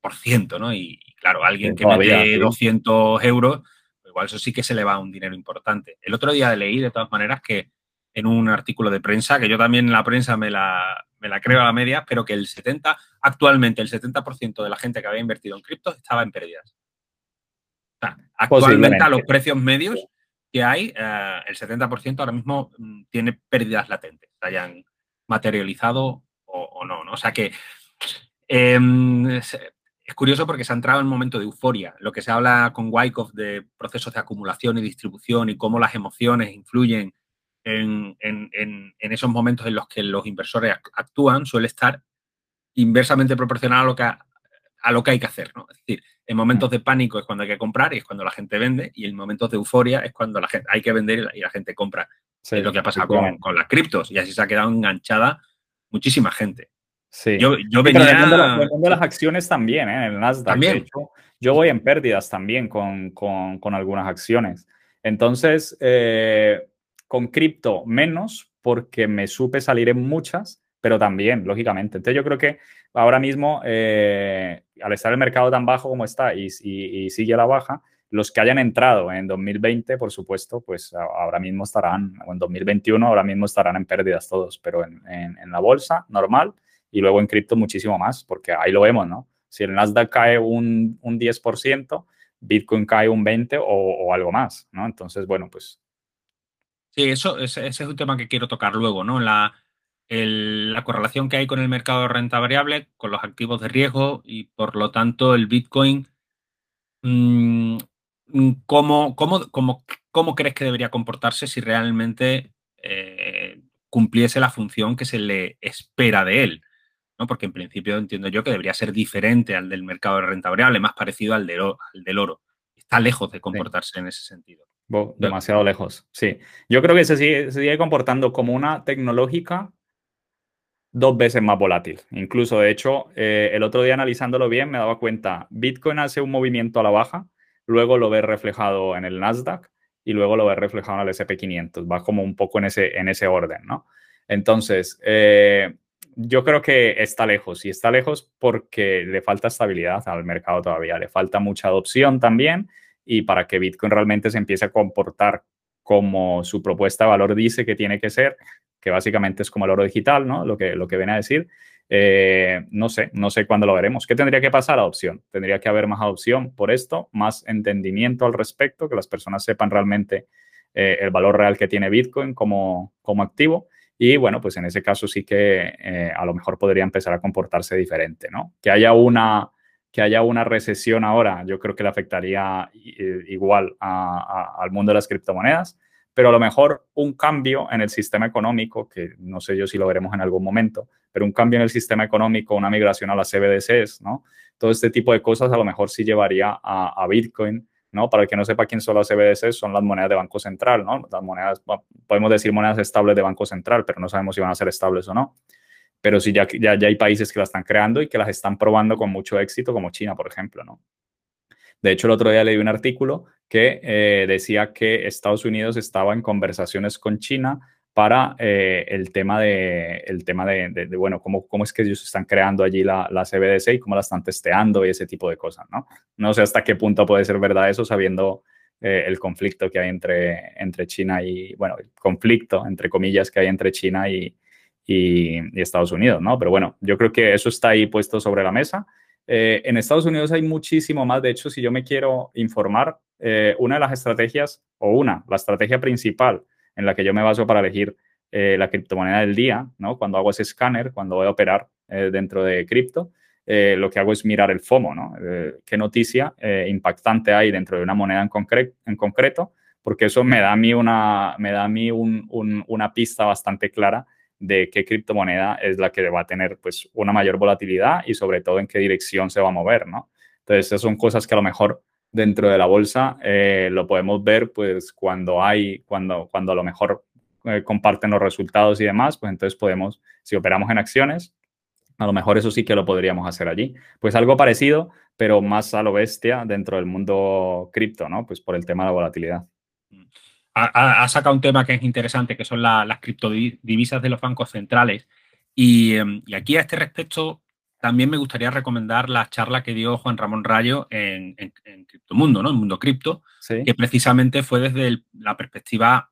por ciento, ¿no? Y, claro, alguien que mete 200 euros, pues igual eso sí que se le va un dinero importante. El otro día leí, de todas maneras, que en un artículo de prensa, que yo también en la prensa me la, me la creo a la media, pero que el 70, actualmente el 70% de la gente que había invertido en criptos estaba en pérdidas. O sea, actualmente a los precios medios que hay, eh, el 70% ahora mismo mm, tiene pérdidas latentes, se hayan materializado o, no, no, O sea que em, es, curioso porque se ha entrado en un momento de euforia. Lo que se habla con Wyckoff de procesos de acumulación y distribución y cómo las emociones influyen en, esos momentos en los que los inversores actúan suele estar inversamente proporcional a lo que, a lo que hay que hacer. ¿no? Es decir, en momentos de pánico es cuando hay que comprar y es cuando la gente vende, y en momentos de euforia es cuando la gente, hay que vender y la, gente compra. es lo que ha pasado con, las criptos, y así se ha quedado enganchada muchísima gente. Sí. Yo, yo venía... de las acciones también, ¿eh? En el Nasdaq. También. yo voy en pérdidas también con, con, con algunas acciones. Entonces, eh, con cripto menos, porque me supe salir en muchas, pero también, lógicamente. Entonces, yo creo que ahora mismo, eh, al estar el mercado tan bajo como está y, sigue a la baja, los que hayan entrado en 2020, por supuesto, pues ahora mismo estarán, o en 2021, ahora mismo estarán en pérdidas todos, pero en, la bolsa normal y luego en cripto muchísimo más, porque ahí lo vemos, ¿no? Si el Nasdaq cae un, un 10%, Bitcoin cae un 20% o, algo más, ¿no? Entonces, bueno, pues... Sí, eso, ese, es un tema que quiero tocar luego, ¿no? La, la correlación que hay con el mercado de renta variable, con los activos de riesgo y por lo tanto el Bitcoin, mm, mm, ¿cómo, cómo, crees que debería comportarse si realmente eh, cumpliese la función que se le espera de él? ¿No? Porque en principio entiendo yo que debería ser diferente al del mercado de renta variable, más parecido al, al del oro. Está lejos de comportarse en ese sentido. demasiado lejos, sí. Yo creo que se sigue comportando como una tecnológica dos veces más volátil. Incluso, de hecho, eh, el otro día analizándolo bien me daba cuenta, Bitcoin hace un movimiento a la baja, luego lo ve reflejado en el Nasdaq y luego lo ve reflejado en el SP500. Va como un poco en ese, en ese orden, ¿no? Entonces, eh, yo creo que está lejos y está lejos porque le falta estabilidad al mercado todavía, le falta mucha adopción también y para que Bitcoin realmente se empiece a comportar como su propuesta de valor dice que tiene que ser, que básicamente es como el oro digital, ¿no? Lo que, lo que viene a decir. Eh, no sé, no sé cuándo lo veremos. ¿Qué tendría que pasar? Adopción. Tendría que haber más adopción por esto, más entendimiento al respecto, que las personas sepan realmente eh, el valor real que tiene Bitcoin como, como activo y bueno, pues en ese caso sí que eh, a lo mejor podría empezar a comportarse diferente, ¿no? Que haya una, que haya una recesión ahora, yo creo que le afectaría igual al mundo de las criptomonedas, pero a lo mejor un cambio en el sistema económico, que no sé yo si lo veremos en algún momento, pero un cambio en el sistema económico, una migración a las CBDCs, ¿no? Todo este tipo de cosas a lo mejor sí llevaría a Bitcoin ¿no? Para el que no sepa quién son las CBDC, son las monedas de Banco Central, ¿no? Las monedas, podemos decir monedas estables de Banco Central, pero no sabemos si van a ser estables o no. Pero sí ya, ya, ya hay países que las están creando y que las están probando con mucho éxito, como China, por ejemplo, ¿no? De hecho, el otro día leí un artículo que eh, decía que Estados Unidos estaba en conversaciones con China para eh, el tema, de, el tema de, de, bueno, cómo, cómo es que ellos están creando allí la, la, CBDC y cómo la están testeando y ese tipo de cosas, ¿no? No sé hasta qué punto puede ser verdad eso sabiendo eh, el conflicto que hay entre, entre China y, bueno, el conflicto, entre comillas, que hay entre China y, y, y Estados Unidos, ¿no? Pero bueno, yo creo que eso está ahí puesto sobre la mesa. Eh, en Estados Unidos hay muchísimo más. De hecho, si yo me quiero informar, una de las estrategias, o una, la estrategia principal en la que yo me baso para elegir eh, la criptomoneda del día, ¿no? Cuando hago ese escáner, cuando voy a operar eh, dentro de cripto, eh, lo que hago es mirar el FOMO, ¿no? ¿Qué noticia impactante hay dentro de una moneda en, concreto? Porque eso me da a mí, una, me da a mí una pista bastante clara de qué criptomoneda es la que va a tener pues, una mayor volatilidad y sobre todo en qué dirección se va a mover, ¿no? Entonces, esas son cosas que a lo mejor dentro de la bolsa eh, lo podemos ver pues cuando hay, cuando, cuando a lo mejor eh, comparten los resultados y demás, pues entonces podemos, si operamos en acciones, a lo mejor eso sí que lo podríamos hacer allí. Pues algo parecido, pero más a lo bestia dentro del mundo cripto, ¿no? Pues por el tema de la volatilidad. Ha, sacado un tema que es interesante, que son las criptodivisas de los bancos centrales. Y, em, y, aquí a este respecto también me gustaría recomendar la charla que dio Juan Ramón Rayo en, en, Criptomundo, ¿no? En Mundo Cripto, que precisamente fue desde la perspectiva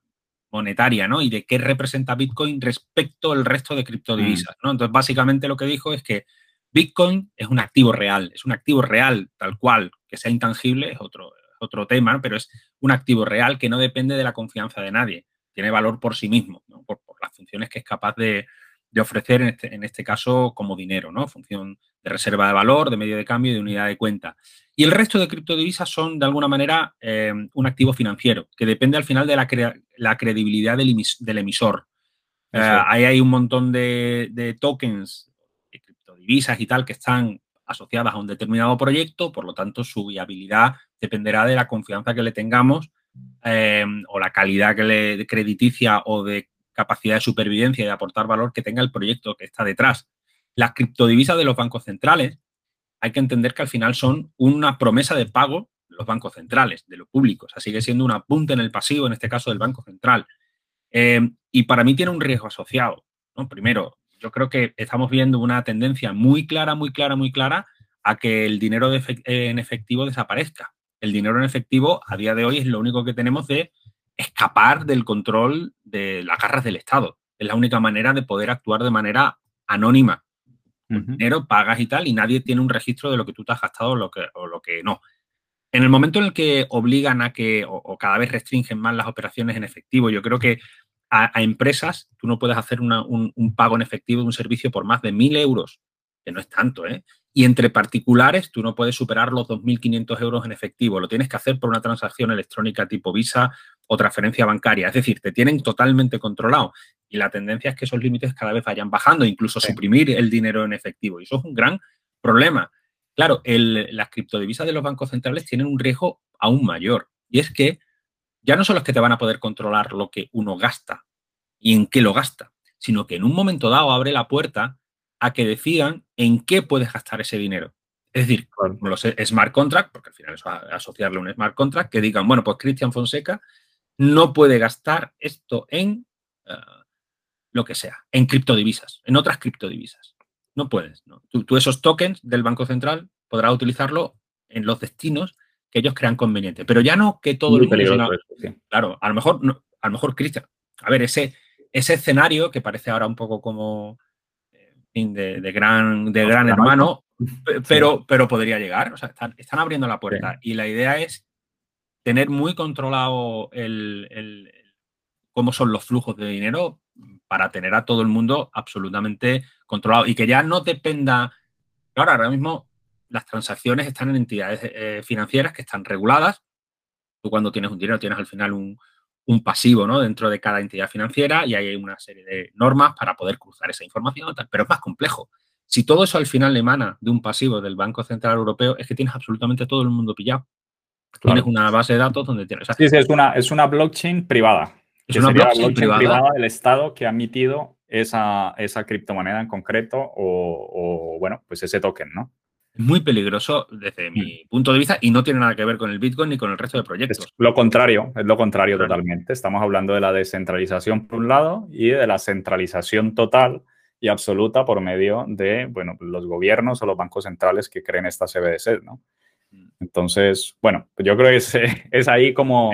monetaria, ¿no? Y de qué representa Bitcoin respecto al resto de criptodivisas, mm. ¿no? Entonces, básicamente lo que dijo es que Bitcoin es un activo real, es un activo real tal cual, que sea intangible es otro, otro tema, pero es un activo real que no depende de la confianza de nadie, tiene valor por sí mismo, por las funciones que es capaz de, de ofrecer en este, en este, caso como dinero, ¿no? Función de reserva de valor, de medio de cambio y de unidad de cuenta. Y el resto de criptodivisas son, de alguna manera, eh, un activo financiero, que depende al final de la, la credibilidad del, del emisor. Eh, ahí hay un montón de, de, tokens, de criptodivisas y tal, que están asociadas a un determinado proyecto, por lo tanto, su viabilidad dependerá de la confianza que le tengamos eh, o la calidad que le crediticia o de capacidad de supervivencia y de aportar valor que tenga el proyecto que está detrás. Las criptodivisas de los bancos centrales hay que entender que al final son una promesa de pago de los bancos centrales, de lo público. O sea, sigue siendo un apunte en el pasivo, en este caso del Banco Central. Eh, y para mí tiene un riesgo asociado. Primero, yo creo que estamos viendo una tendencia muy clara, muy clara, muy clara a que el dinero en efectivo desaparezca. El dinero en efectivo a día de hoy es lo único que tenemos de escapar del control de las garras del Estado. Es la única manera de poder actuar de manera anónima. dinero pagas y tal, y nadie tiene un registro de lo que tú te has gastado o lo que, o lo que no. En el momento en el que obligan a que, o, cada vez restringen más las operaciones en efectivo, yo creo que a, empresas tú no puedes hacer un, un, pago en efectivo de un servicio por más de mil euros, que no es tanto, ¿eh? Y entre particulares, tú no puedes superar los 2.500 euros en efectivo. Lo tienes que hacer por una transacción electrónica tipo Visa o transferencia bancaria. Es decir, te tienen totalmente controlado. Y la tendencia es que esos límites cada vez vayan bajando, incluso suprimir el dinero en efectivo. Y eso es un gran problema. Claro, las criptodivisas de los bancos centrales tienen un riesgo aún mayor. Y es que ya no son los que te van a poder controlar lo que uno gasta y en qué lo gasta, sino que en un momento dado abre la puerta a que decidan en qué puedes gastar ese dinero. Es decir, los smart contract, porque al final es asociarle a un smart contract, que digan, bueno, pues Cristian Fonseca no puede gastar esto en eh, lo que sea, en criptodivisas, en otras criptodivisas. No puedes. Tú, esos tokens del Banco Central podrás utilizarlo en los destinos que ellos crean conveniente. Pero ya no que todo el mundo. Claro, a lo mejor, a lo mejor, Cristian, a ver, ese, ese escenario que parece ahora un poco como de, de gran, de gran hermano, pero, pero podría llegar. O sea, están, están abriendo la puerta. Y la idea es tener muy controlado el, cómo son los flujos de dinero para tener a todo el mundo absolutamente controlado y que ya no dependa. Claro, ahora mismo las transacciones están en entidades eh, financieras que están reguladas. Tú cuando tienes un dinero tienes al final un, pasivo ¿no? dentro de cada entidad financiera y hay una serie de normas para poder cruzar esa información, pero es más complejo. Si todo eso al final emana de un pasivo del Banco Central Europeo, es que tienes absolutamente todo el mundo pillado. Tienes una base de datos donde tienes. sí, sí, es una, es una blockchain privada. Es una blockchain, privada. del Estado que ha emitido esa, esa criptomoneda en concreto o, o, bueno, pues ese token, ¿no? muy peligroso desde mi mm. punto de vista y no tiene nada que ver con el Bitcoin ni con el resto de proyectos. Es lo contrario, es lo contrario totalmente. Estamos hablando de la descentralización por un lado y de la centralización total y absoluta por medio de, bueno, los gobiernos o los bancos centrales que creen estas CBDC, ¿no? Entonces, bueno, yo creo que es, es ahí como,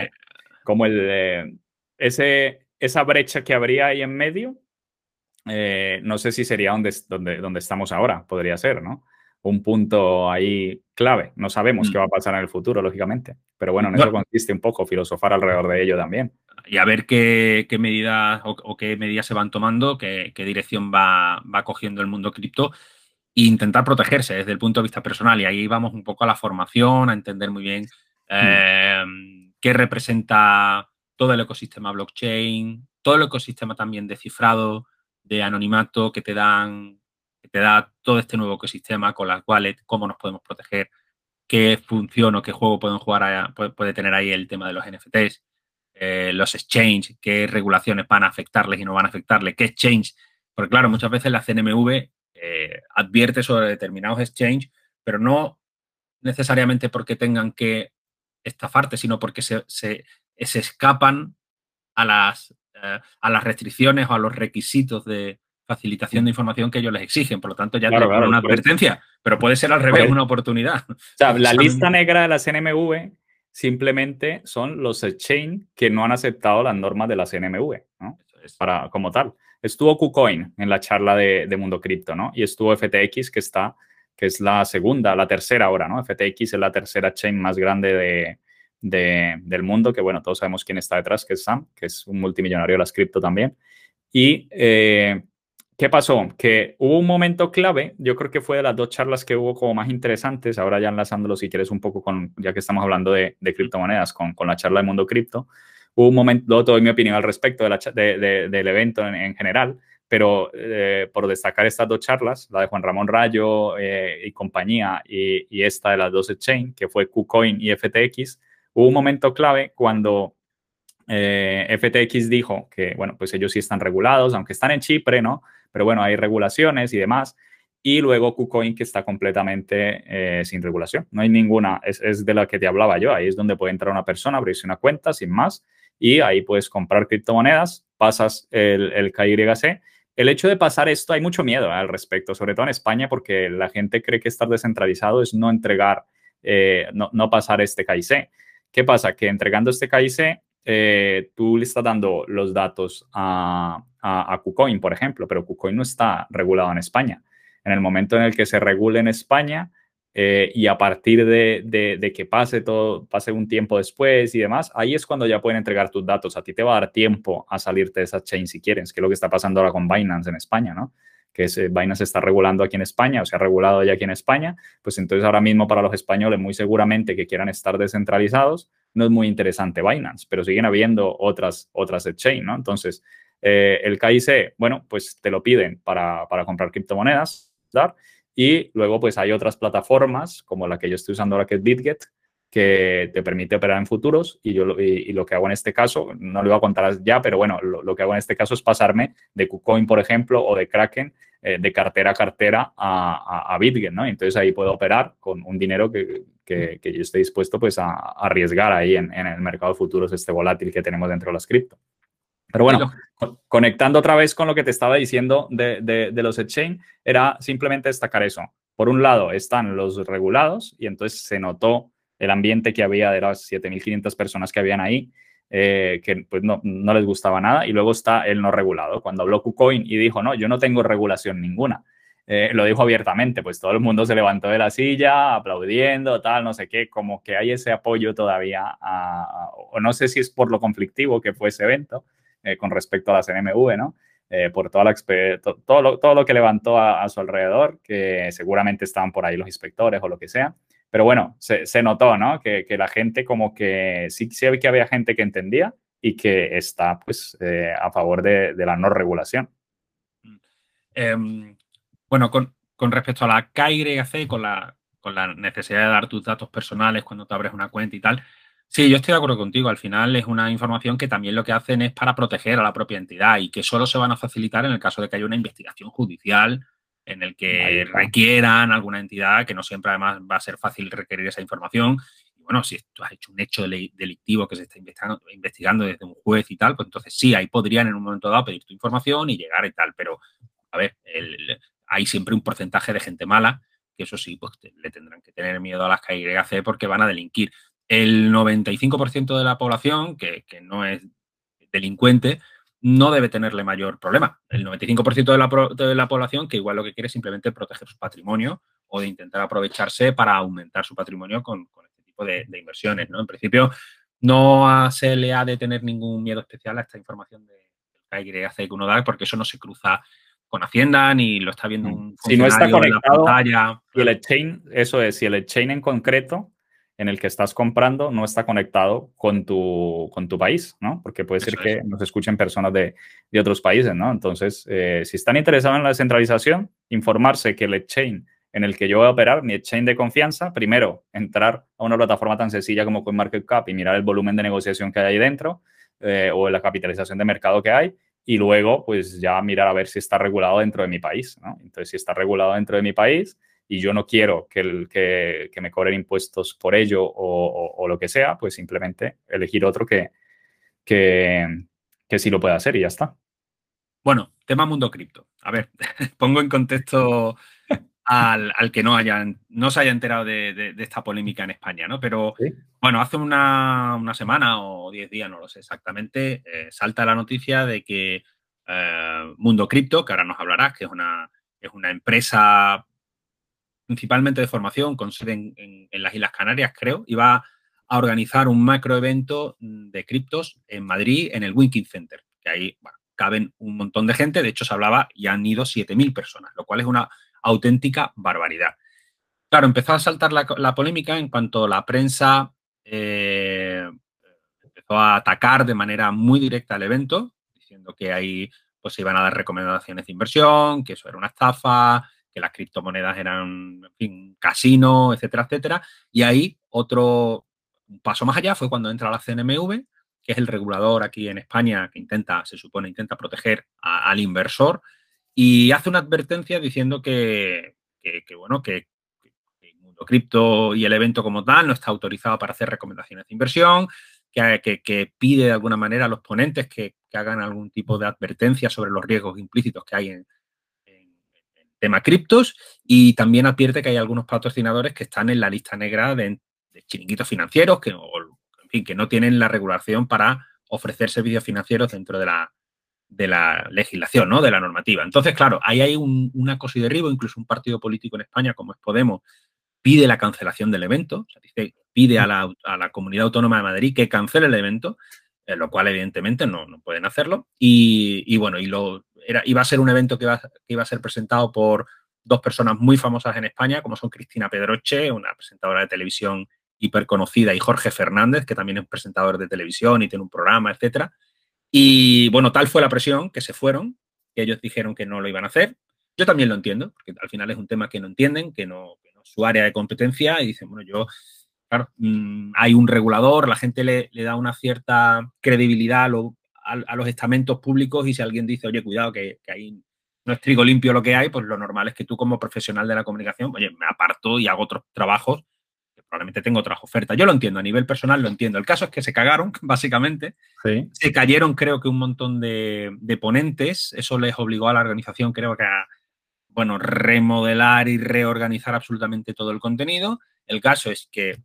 como el, eh, ese, esa brecha que habría ahí en medio. Eh, no sé si sería donde, donde, donde estamos ahora, podría ser, ¿no? un punto ahí clave. No sabemos qué mm. va a pasar en el futuro, lógicamente. Pero bueno, en eso consiste un poco filosofar alrededor de ello también. Y a ver qué, medidas o, qué medidas se van tomando, qué, dirección va, cogiendo el mundo cripto e intentar protegerse desde el punto de vista personal. Y ahí vamos un poco a la formación, a entender muy bien mm. em, qué representa todo el ecosistema blockchain, todo el ecosistema también de cifrado, de anonimato que te dan te da todo este nuevo ecosistema con las wallets, cómo nos podemos proteger, qué función o qué juego pueden jugar puede, tener ahí el tema de los NFTs, eh, los exchange, qué regulaciones van a afectarles y no van a afectarles, qué exchange. Porque claro, muchas veces la CNMV eh, advierte sobre determinados exchange, pero no necesariamente porque tengan que estafarte, sino porque se, se, escapan a las, eh, a las restricciones o a los requisitos de, facilitación de información que ellos les exigen. Por lo tanto, ya claro, una advertencia, pero puede ser al revés, una oportunidad. O sea, la lista negra de la CNMV simplemente son los exchange que no han aceptado las normas de la CNMV, ¿no? Para, como tal. Estuvo KuCoin en la charla de, Mundo Cripto, ¿no? Y estuvo FTX, que está, que es la segunda, la tercera ahora, ¿no? FTX es la tercera chain más grande de, del mundo, que bueno, todos sabemos quién está detrás, que es Sam, que es un multimillonario de las cripto también. Y eh, ¿Qué pasó? Que hubo un momento clave, yo creo que fue de las dos charlas que hubo como más interesantes, ahora ya enlazándolo si quieres un poco con, ya que estamos hablando de, criptomonedas, con, con, la charla de Mundo Cripto, hubo un momento, doy mi opinión al respecto de la, de, del evento en, general, pero eh, por destacar estas dos charlas, la de Juan Ramón Rayo eh, y compañía y, y, esta de las dos exchange, que fue KuCoin y FTX, hubo un momento clave cuando eh, FTX dijo que, bueno, pues ellos sí están regulados, aunque están en Chipre, ¿no? pero bueno, hay regulaciones y demás. Y luego KuCoin que está completamente eh, sin regulación. No hay ninguna, es, de la que te hablaba yo. Ahí es donde puede entrar una persona, abrirse una cuenta sin más y ahí puedes comprar criptomonedas, pasas el, el KYC. El hecho de pasar esto, hay mucho miedo al respecto, sobre todo en España, porque la gente cree que estar descentralizado es no entregar, eh, no, no, pasar este KIC. ¿Qué pasa? Que entregando este KIC, eh, tú le estás dando los datos a, a, KuCoin, por ejemplo, pero KuCoin no está regulado en España. En el momento en el que se regule en España eh, y a partir de, que pase todo, pase un tiempo después y demás, ahí es cuando ya pueden entregar tus datos. A ti te va a dar tiempo a salirte de esa chain si quieres, que es lo que está pasando ahora con Binance en España, ¿no? que es, eh, Binance está regulando aquí en España o se ha regulado ya aquí en España, pues entonces ahora mismo para los españoles muy seguramente que quieran estar descentralizados, no es muy interesante Binance, pero siguen habiendo otras, otras exchange, ¿no? Entonces, eh, el KIC, bueno, pues te lo piden para, para comprar criptomonedas, ¿dar? Y luego, pues hay otras plataformas, como la que yo estoy usando ahora, que es BitGet, que te permite operar en futuros y yo lo que hago en este caso, no lo voy a contar ya, pero bueno, lo, que hago en este caso es pasarme de KuCoin, por ejemplo, o de Kraken, eh, de cartera a cartera a, a, Bitget, ¿no? Entonces ahí puedo operar con un dinero que, que, yo esté dispuesto pues a, arriesgar ahí en, en, el mercado de futuros este volátil que tenemos dentro de las cripto. Pero bueno, conectando otra vez con lo que te estaba diciendo de, de, los exchange, era simplemente destacar eso. Por un lado están los regulados y entonces se notó el ambiente que había de las 7.500 personas que habían ahí, eh, que pues no, no, les gustaba nada. Y luego está el no regulado. Cuando habló KuCoin y dijo, no, yo no tengo regulación ninguna. Eh, lo dijo abiertamente, pues todo el mundo se levantó de la silla aplaudiendo, tal, no sé qué, como que hay ese apoyo todavía, o no sé si es por lo conflictivo que fue ese evento, eh, con respecto a la CNMV, ¿no? Eh, por toda la, todo, lo, todo lo que levantó a, su alrededor, que seguramente estaban por ahí los inspectores o lo que sea. Pero bueno, se, se notó, ¿no? Que, que, la gente como que sí, sí que había gente que entendía y que está, pues, eh, a favor de, de, la no regulación. Em, bueno, con, con, respecto a la KYC, con la, con la necesidad de dar tus datos personales cuando te abres una cuenta y tal, Sí, yo estoy de acuerdo contigo. Al final es una información que también lo que hacen es para proteger a la propia entidad y que solo se van a facilitar en el caso de que haya una investigación judicial en el que requieran alguna entidad, que no siempre además va a ser fácil requerir esa información. Y bueno, si tú has hecho un hecho delictivo que se está investigando, desde un juez y tal, pues entonces sí, ahí podrían en un momento dado pedir tu información y llegar y tal. Pero, a ver, hay siempre un porcentaje de gente mala que eso sí, pues le tendrán que tener miedo a las KYC porque van a delinquir el 95% de la población, que, no es delincuente, no debe tenerle mayor problema. El 95% de la, de la, población que igual lo que quiere es simplemente proteger su patrimonio o de intentar aprovecharse para aumentar su patrimonio con, este tipo de, inversiones. ¿no? En principio, no se le ha de tener ningún miedo especial a esta información de KYC que uno da, porque eso no se cruza con Hacienda ni lo está viendo mm. un si no está conectado, Y el exchange, eso es, si el exchange en concreto en el que estás comprando no está conectado con tu, con tu país, ¿no? Porque puede ser que nos escuchen personas de, de, otros países, ¿no? Entonces, eh, si están interesados en la descentralización, informarse que el exchange en el que yo voy a operar, mi exchange de confianza, primero, entrar a una plataforma tan sencilla como CoinMarketCap y mirar el volumen de negociación que hay ahí dentro eh, o la capitalización de mercado que hay y luego, pues ya mirar a ver si está regulado dentro de mi país, ¿no? Entonces, si está regulado dentro de mi país, y yo no quiero que, el, que, me cobren impuestos por ello o, lo que sea, pues simplemente elegir otro que, que, que sí lo pueda hacer y ya está. Bueno, tema mundo cripto. A ver, pongo en contexto al, que no, hayan, no se haya enterado de, esta polémica en España, ¿no? Pero bueno, hace una, semana o diez días, no lo sé exactamente, eh, salta la noticia de que eh, Mundo Cripto, que ahora nos hablarás, que es una, es una empresa principalmente de formación, con sede en, las Islas Canarias, creo, y va a organizar un macroevento de criptos en Madrid, en el Winking Center, que ahí caben un montón de gente, de hecho se hablaba y han ido 7.000 personas, lo cual es una auténtica barbaridad. Claro, empezó a saltar la, polémica en cuanto la prensa eh, empezó a atacar de manera muy directa el evento, diciendo que ahí pues, se iban a dar recomendaciones de inversión, que eso era una estafa, que las criptomonedas eran, en fin, casino, etcétera, etcétera. Y ahí otro paso más allá fue cuando entra la CNMV, que es el regulador aquí en España que intenta, se supone, intenta proteger al inversor y hace una advertencia diciendo que, bueno, que, el mundo cripto y el evento como tal no está autorizado para hacer recomendaciones de inversión, que, que, pide de alguna manera a los ponentes que, hagan algún tipo de advertencia sobre los riesgos implícitos que hay en, tema criptos y también advierte que hay algunos patrocinadores que están en la lista negra de, chiringuitos financieros que, que no tienen la regulación para ofrecer servicios financieros dentro de la, de la legislación, ¿no? de la normativa. Entonces, claro, ahí hay un, una cosa y derribo, incluso un partido político en España como es Podemos pide la cancelación del evento, pide a la, a la, Comunidad Autónoma de Madrid que cancele el evento, eh, lo cual evidentemente no, no pueden hacerlo. Y, y, bueno, y lo, iba a ser un evento que iba, a ser presentado por dos personas muy famosas en España, como son Cristina Pedroche, una presentadora de televisión hiper conocida, y Jorge Fernández, que también es presentador de televisión y tiene un programa, etcétera. Y bueno, tal fue la presión que se fueron, que ellos dijeron que no lo iban a hacer. Yo también lo entiendo, porque al final es un tema que no entienden, que no, es su área de competencia, y dicen, bueno, yo claro, mm, hay un regulador, la gente le, da una cierta credibilidad a, los estamentos públicos y si alguien dice, oye, cuidado, que, que ahí no es trigo limpio lo que hay, pues lo normal es que tú como profesional de la comunicación, oye, me aparto y hago otros trabajos, que probablemente tengo otras ofertas. Yo lo entiendo, a nivel personal lo entiendo. El caso es que se cagaron, básicamente. Se cayeron, creo que un montón de, ponentes. Eso les obligó a la organización, creo que a, bueno, remodelar y reorganizar absolutamente todo el contenido. El caso es que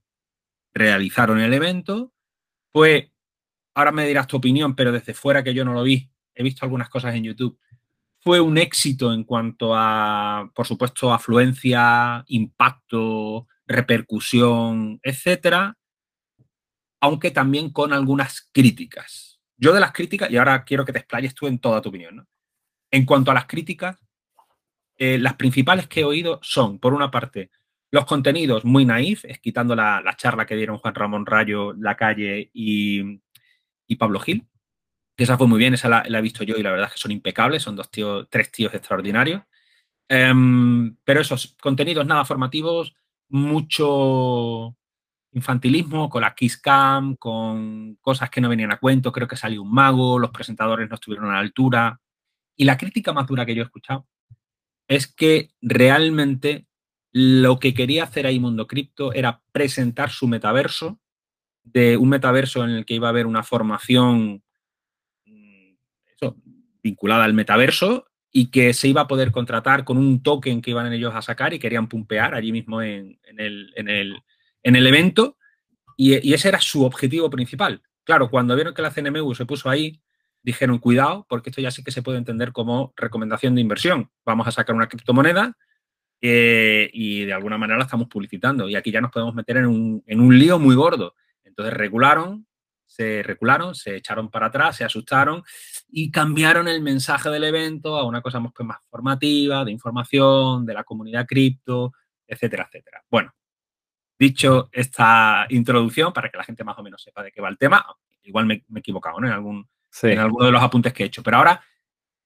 realizaron el evento. Pues, ahora me dirás tu opinión, pero desde fuera que yo no lo vi, he visto algunas cosas en YouTube. Fue un éxito en cuanto a, por supuesto, afluencia, impacto, repercusión, etcétera, aunque también con algunas críticas. Yo de las críticas, y ahora quiero que te explayes tú en toda tu opinión, En cuanto a las críticas, eh, las principales que he oído son, por una parte, los contenidos muy naif, es quitando la, charla que dieron Juan Ramón Rayo, La Calle y, y Pablo Gil, esa fue muy bien, esa la, he visto yo y la verdad es que son impecables, son dos tíos, tres tíos extraordinarios. Em, pero esos contenidos nada formativos, mucho infantilismo con la Kiss Cam, con cosas que no venían a cuento, creo que salió un mago, los presentadores no estuvieron a la altura. Y la crítica más dura que yo he escuchado es que realmente lo que quería hacer ahí Mundo Cripto era presentar su metaverso, de un metaverso en el que iba a haber una formación vinculada al metaverso y que se iba a poder contratar con un token que iban ellos a sacar y querían pumpear allí mismo en, el, en, el, en el, evento. Y, ese era su objetivo principal. Claro, cuando vieron que la CNMU se puso ahí, dijeron, cuidado, porque esto ya sí que se puede entender como recomendación de inversión. Vamos a sacar una criptomoneda eh, y de alguna manera la estamos publicitando. Y aquí ya nos podemos meter en un, en un lío muy gordo. Entonces regularon se recularon, se echaron para atrás, se asustaron y cambiaron el mensaje del evento a una cosa más, pues, más formativa, de información, de la comunidad cripto, etcétera, etcétera. Bueno, dicho esta introducción, para que la gente más o menos sepa de qué va el tema, igual me, he equivocado en, algún, en alguno de los apuntes que he hecho, pero ahora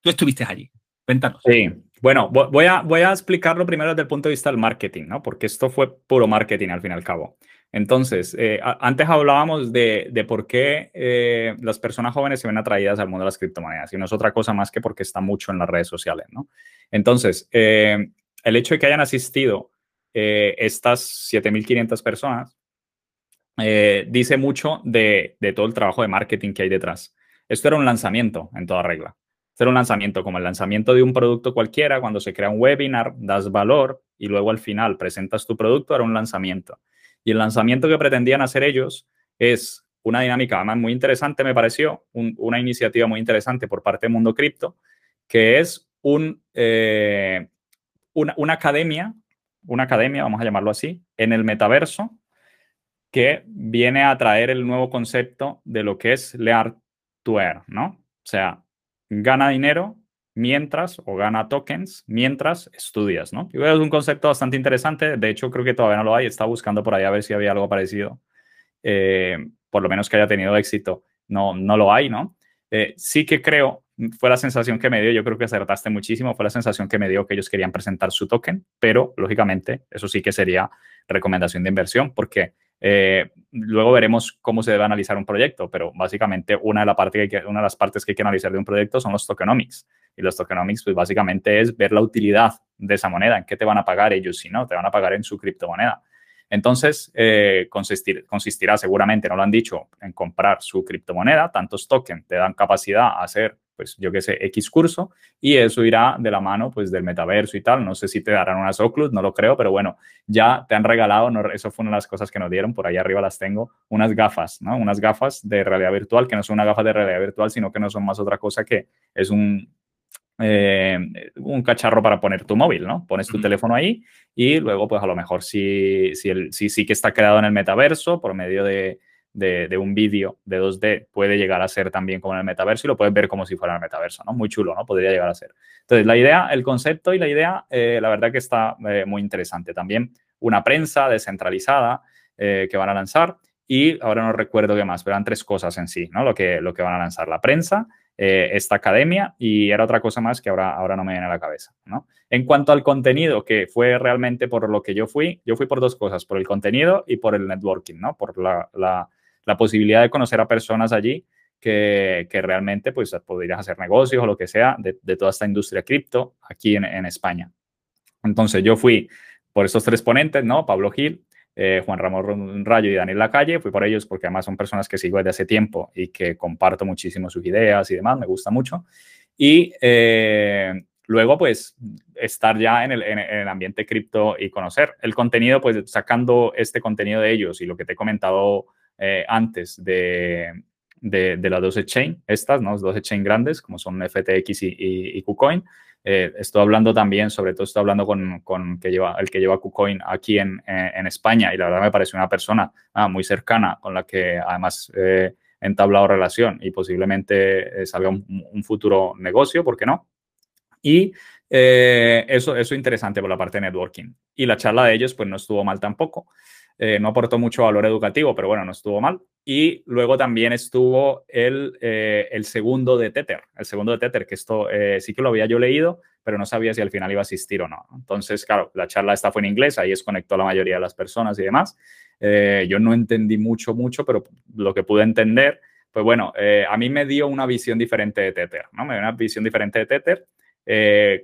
tú estuviste allí. Cuéntanos. Sí, bueno, voy a, voy a explicarlo primero desde el punto de vista del marketing, ¿no? Porque esto fue puro marketing al fin y al cabo. Entonces, eh, antes hablábamos de, por qué eh, las personas jóvenes se ven atraídas al mundo de las criptomonedas y no es otra cosa más que porque está mucho en las redes sociales, ¿no? Entonces, eh, el hecho de que hayan asistido estas 7.500 personas dice mucho de, de, todo el trabajo de marketing que hay detrás. Esto era un lanzamiento en toda regla. Esto era un lanzamiento como el lanzamiento de un producto cualquiera, cuando se crea un webinar, das valor y luego al final presentas tu producto, era un lanzamiento. Y el lanzamiento que pretendían hacer ellos es una dinámica además muy interesante, me pareció, una iniciativa muy interesante por parte de Mundo Cripto, que es un, eh, una, academia, una academia, vamos a llamarlo así, en el metaverso, que viene a traer el nuevo concepto de lo que es lear to earn, ¿no? O sea, gana dinero mientras, o gana tokens mientras estudias, ¿no? Yo es un concepto bastante interesante, de hecho creo que todavía no lo hay, estaba buscando por ahí a ver si había algo parecido, eh, por lo menos que haya tenido éxito, no, no lo hay, ¿no? Eh, sí que creo, fue la sensación que me dio, yo creo que acertaste muchísimo, fue la sensación que me dio que ellos querían presentar su token, pero lógicamente eso sí que sería recomendación de inversión, porque eh, luego veremos cómo se debe analizar un proyecto, pero básicamente una de, la parte que, una de las partes que hay que analizar de un proyecto son los tokenomics. Y los tokenomics, pues básicamente es ver la utilidad de esa moneda, en qué te van a pagar ellos, si no, te van a pagar en su criptomoneda. Entonces, eh, consistirá seguramente, no lo han dicho, en comprar su criptomoneda, tantos tokens te dan capacidad a hacer pues yo qué sé, X curso, y eso irá de la mano pues del metaverso y tal. No sé si te darán unas Oculus, no lo creo, pero bueno, ya te han regalado, eso fue una de las cosas que nos dieron, por ahí arriba las tengo, unas gafas, ¿no? Unas gafas de realidad virtual, que no son una gafa de realidad virtual, sino que no son más otra cosa que es un, eh, un cacharro para poner tu móvil, ¿no? Pones tu teléfono ahí y luego, pues a lo mejor sí, sí, sí, sí que está creado en el metaverso por medio de, de, un vídeo de 2D puede llegar a ser también como en el metaverso y lo puedes ver como si fuera en el metaverso, ¿no? Muy chulo, ¿no? Podría llegar a ser. Entonces, la idea, el concepto y la idea, eh, la verdad que está eh, muy interesante. También una prensa descentralizada que van a lanzar y ahora no recuerdo qué más, pero eran tres cosas en sí, ¿no? Lo que, lo que van a lanzar, la prensa, esta academia y era otra cosa más que ahora, ahora no me viene a la cabeza, ¿no? En cuanto al contenido, que fue realmente por lo que yo fui, yo fui por dos cosas, por el contenido y por el networking, ¿no? Por la, la posibilidad de conocer a personas allí que, que, realmente pues podrías hacer negocios o lo que sea de, de toda esta industria cripto aquí en, en, España. Entonces yo fui por estos tres ponentes, ¿no? Pablo Gil, eh, Juan Ramón Rayo y Daniel Lacalle, fui por ellos porque además son personas que sigo desde hace tiempo y que comparto muchísimo sus ideas y demás, me gusta mucho. Y eh, luego pues estar ya en el, en el ambiente cripto y conocer el contenido, pues sacando este contenido de ellos y lo que te he comentado eh, antes de, de, las dos exchange, estas, ¿no? Las dos exchange grandes, como son FTX y, y, KuCoin. Eh, estoy hablando también, sobre todo estoy hablando con, con que lleva, el que lleva KuCoin aquí en, en, España y la verdad me parece una persona ah, muy cercana con la que además eh, he entablado relación y posiblemente eh, salga un, futuro negocio, ¿por qué no? Y eh, eso, eso interesante por la parte de networking. Y la charla de ellos pues no estuvo mal tampoco. Eh, no aportó mucho valor educativo, pero bueno, no estuvo mal. Y luego también estuvo el, eh, el segundo de Tether, el segundo de Tether, que esto eh, sí que lo había yo leído, pero no sabía si al final iba a asistir o no. Entonces, claro, la charla esta fue en inglés, ahí desconectó a la mayoría de las personas y demás. Eh, yo no entendí mucho, mucho, pero lo que pude entender, pues bueno, a mí me dio una visión diferente de Tether, ¿no? Me dio una visión diferente de Tether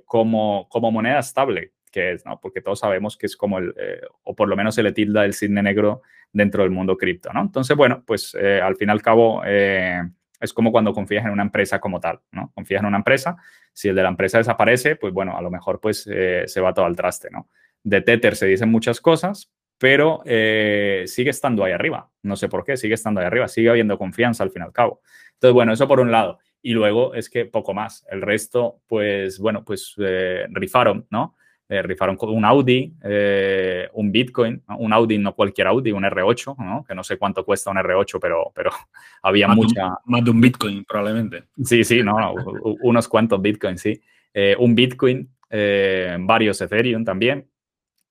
como, como moneda estable que es, ¿no? Porque todos sabemos que es como el, eh, o por lo menos se le tilda el cisne negro dentro del mundo cripto, ¿no? Entonces, bueno, pues eh, al fin y al cabo eh, es como cuando confías en una empresa como tal, ¿no? Confías en una empresa, si el de la empresa desaparece, pues bueno, a lo mejor pues se va todo al traste, ¿no? De Tether se dicen muchas cosas, pero sigue estando ahí arriba, no sé por qué, sigue estando ahí arriba, sigue habiendo confianza al fin y al cabo. Entonces, bueno, eso por un lado. Y luego es que poco más. El resto, pues bueno, pues rifaron, ¿no? Eh, rifaron un Audi, eh, un Bitcoin, ¿no? un Audi, no cualquier Audi, un R8, ¿no? que no sé cuánto cuesta un R8, pero, pero había más mucha... Un, más de un Bitcoin, probablemente. Sí, sí, no, no unos cuantos Bitcoin, sí. Eh, un Bitcoin, eh, varios Ethereum también.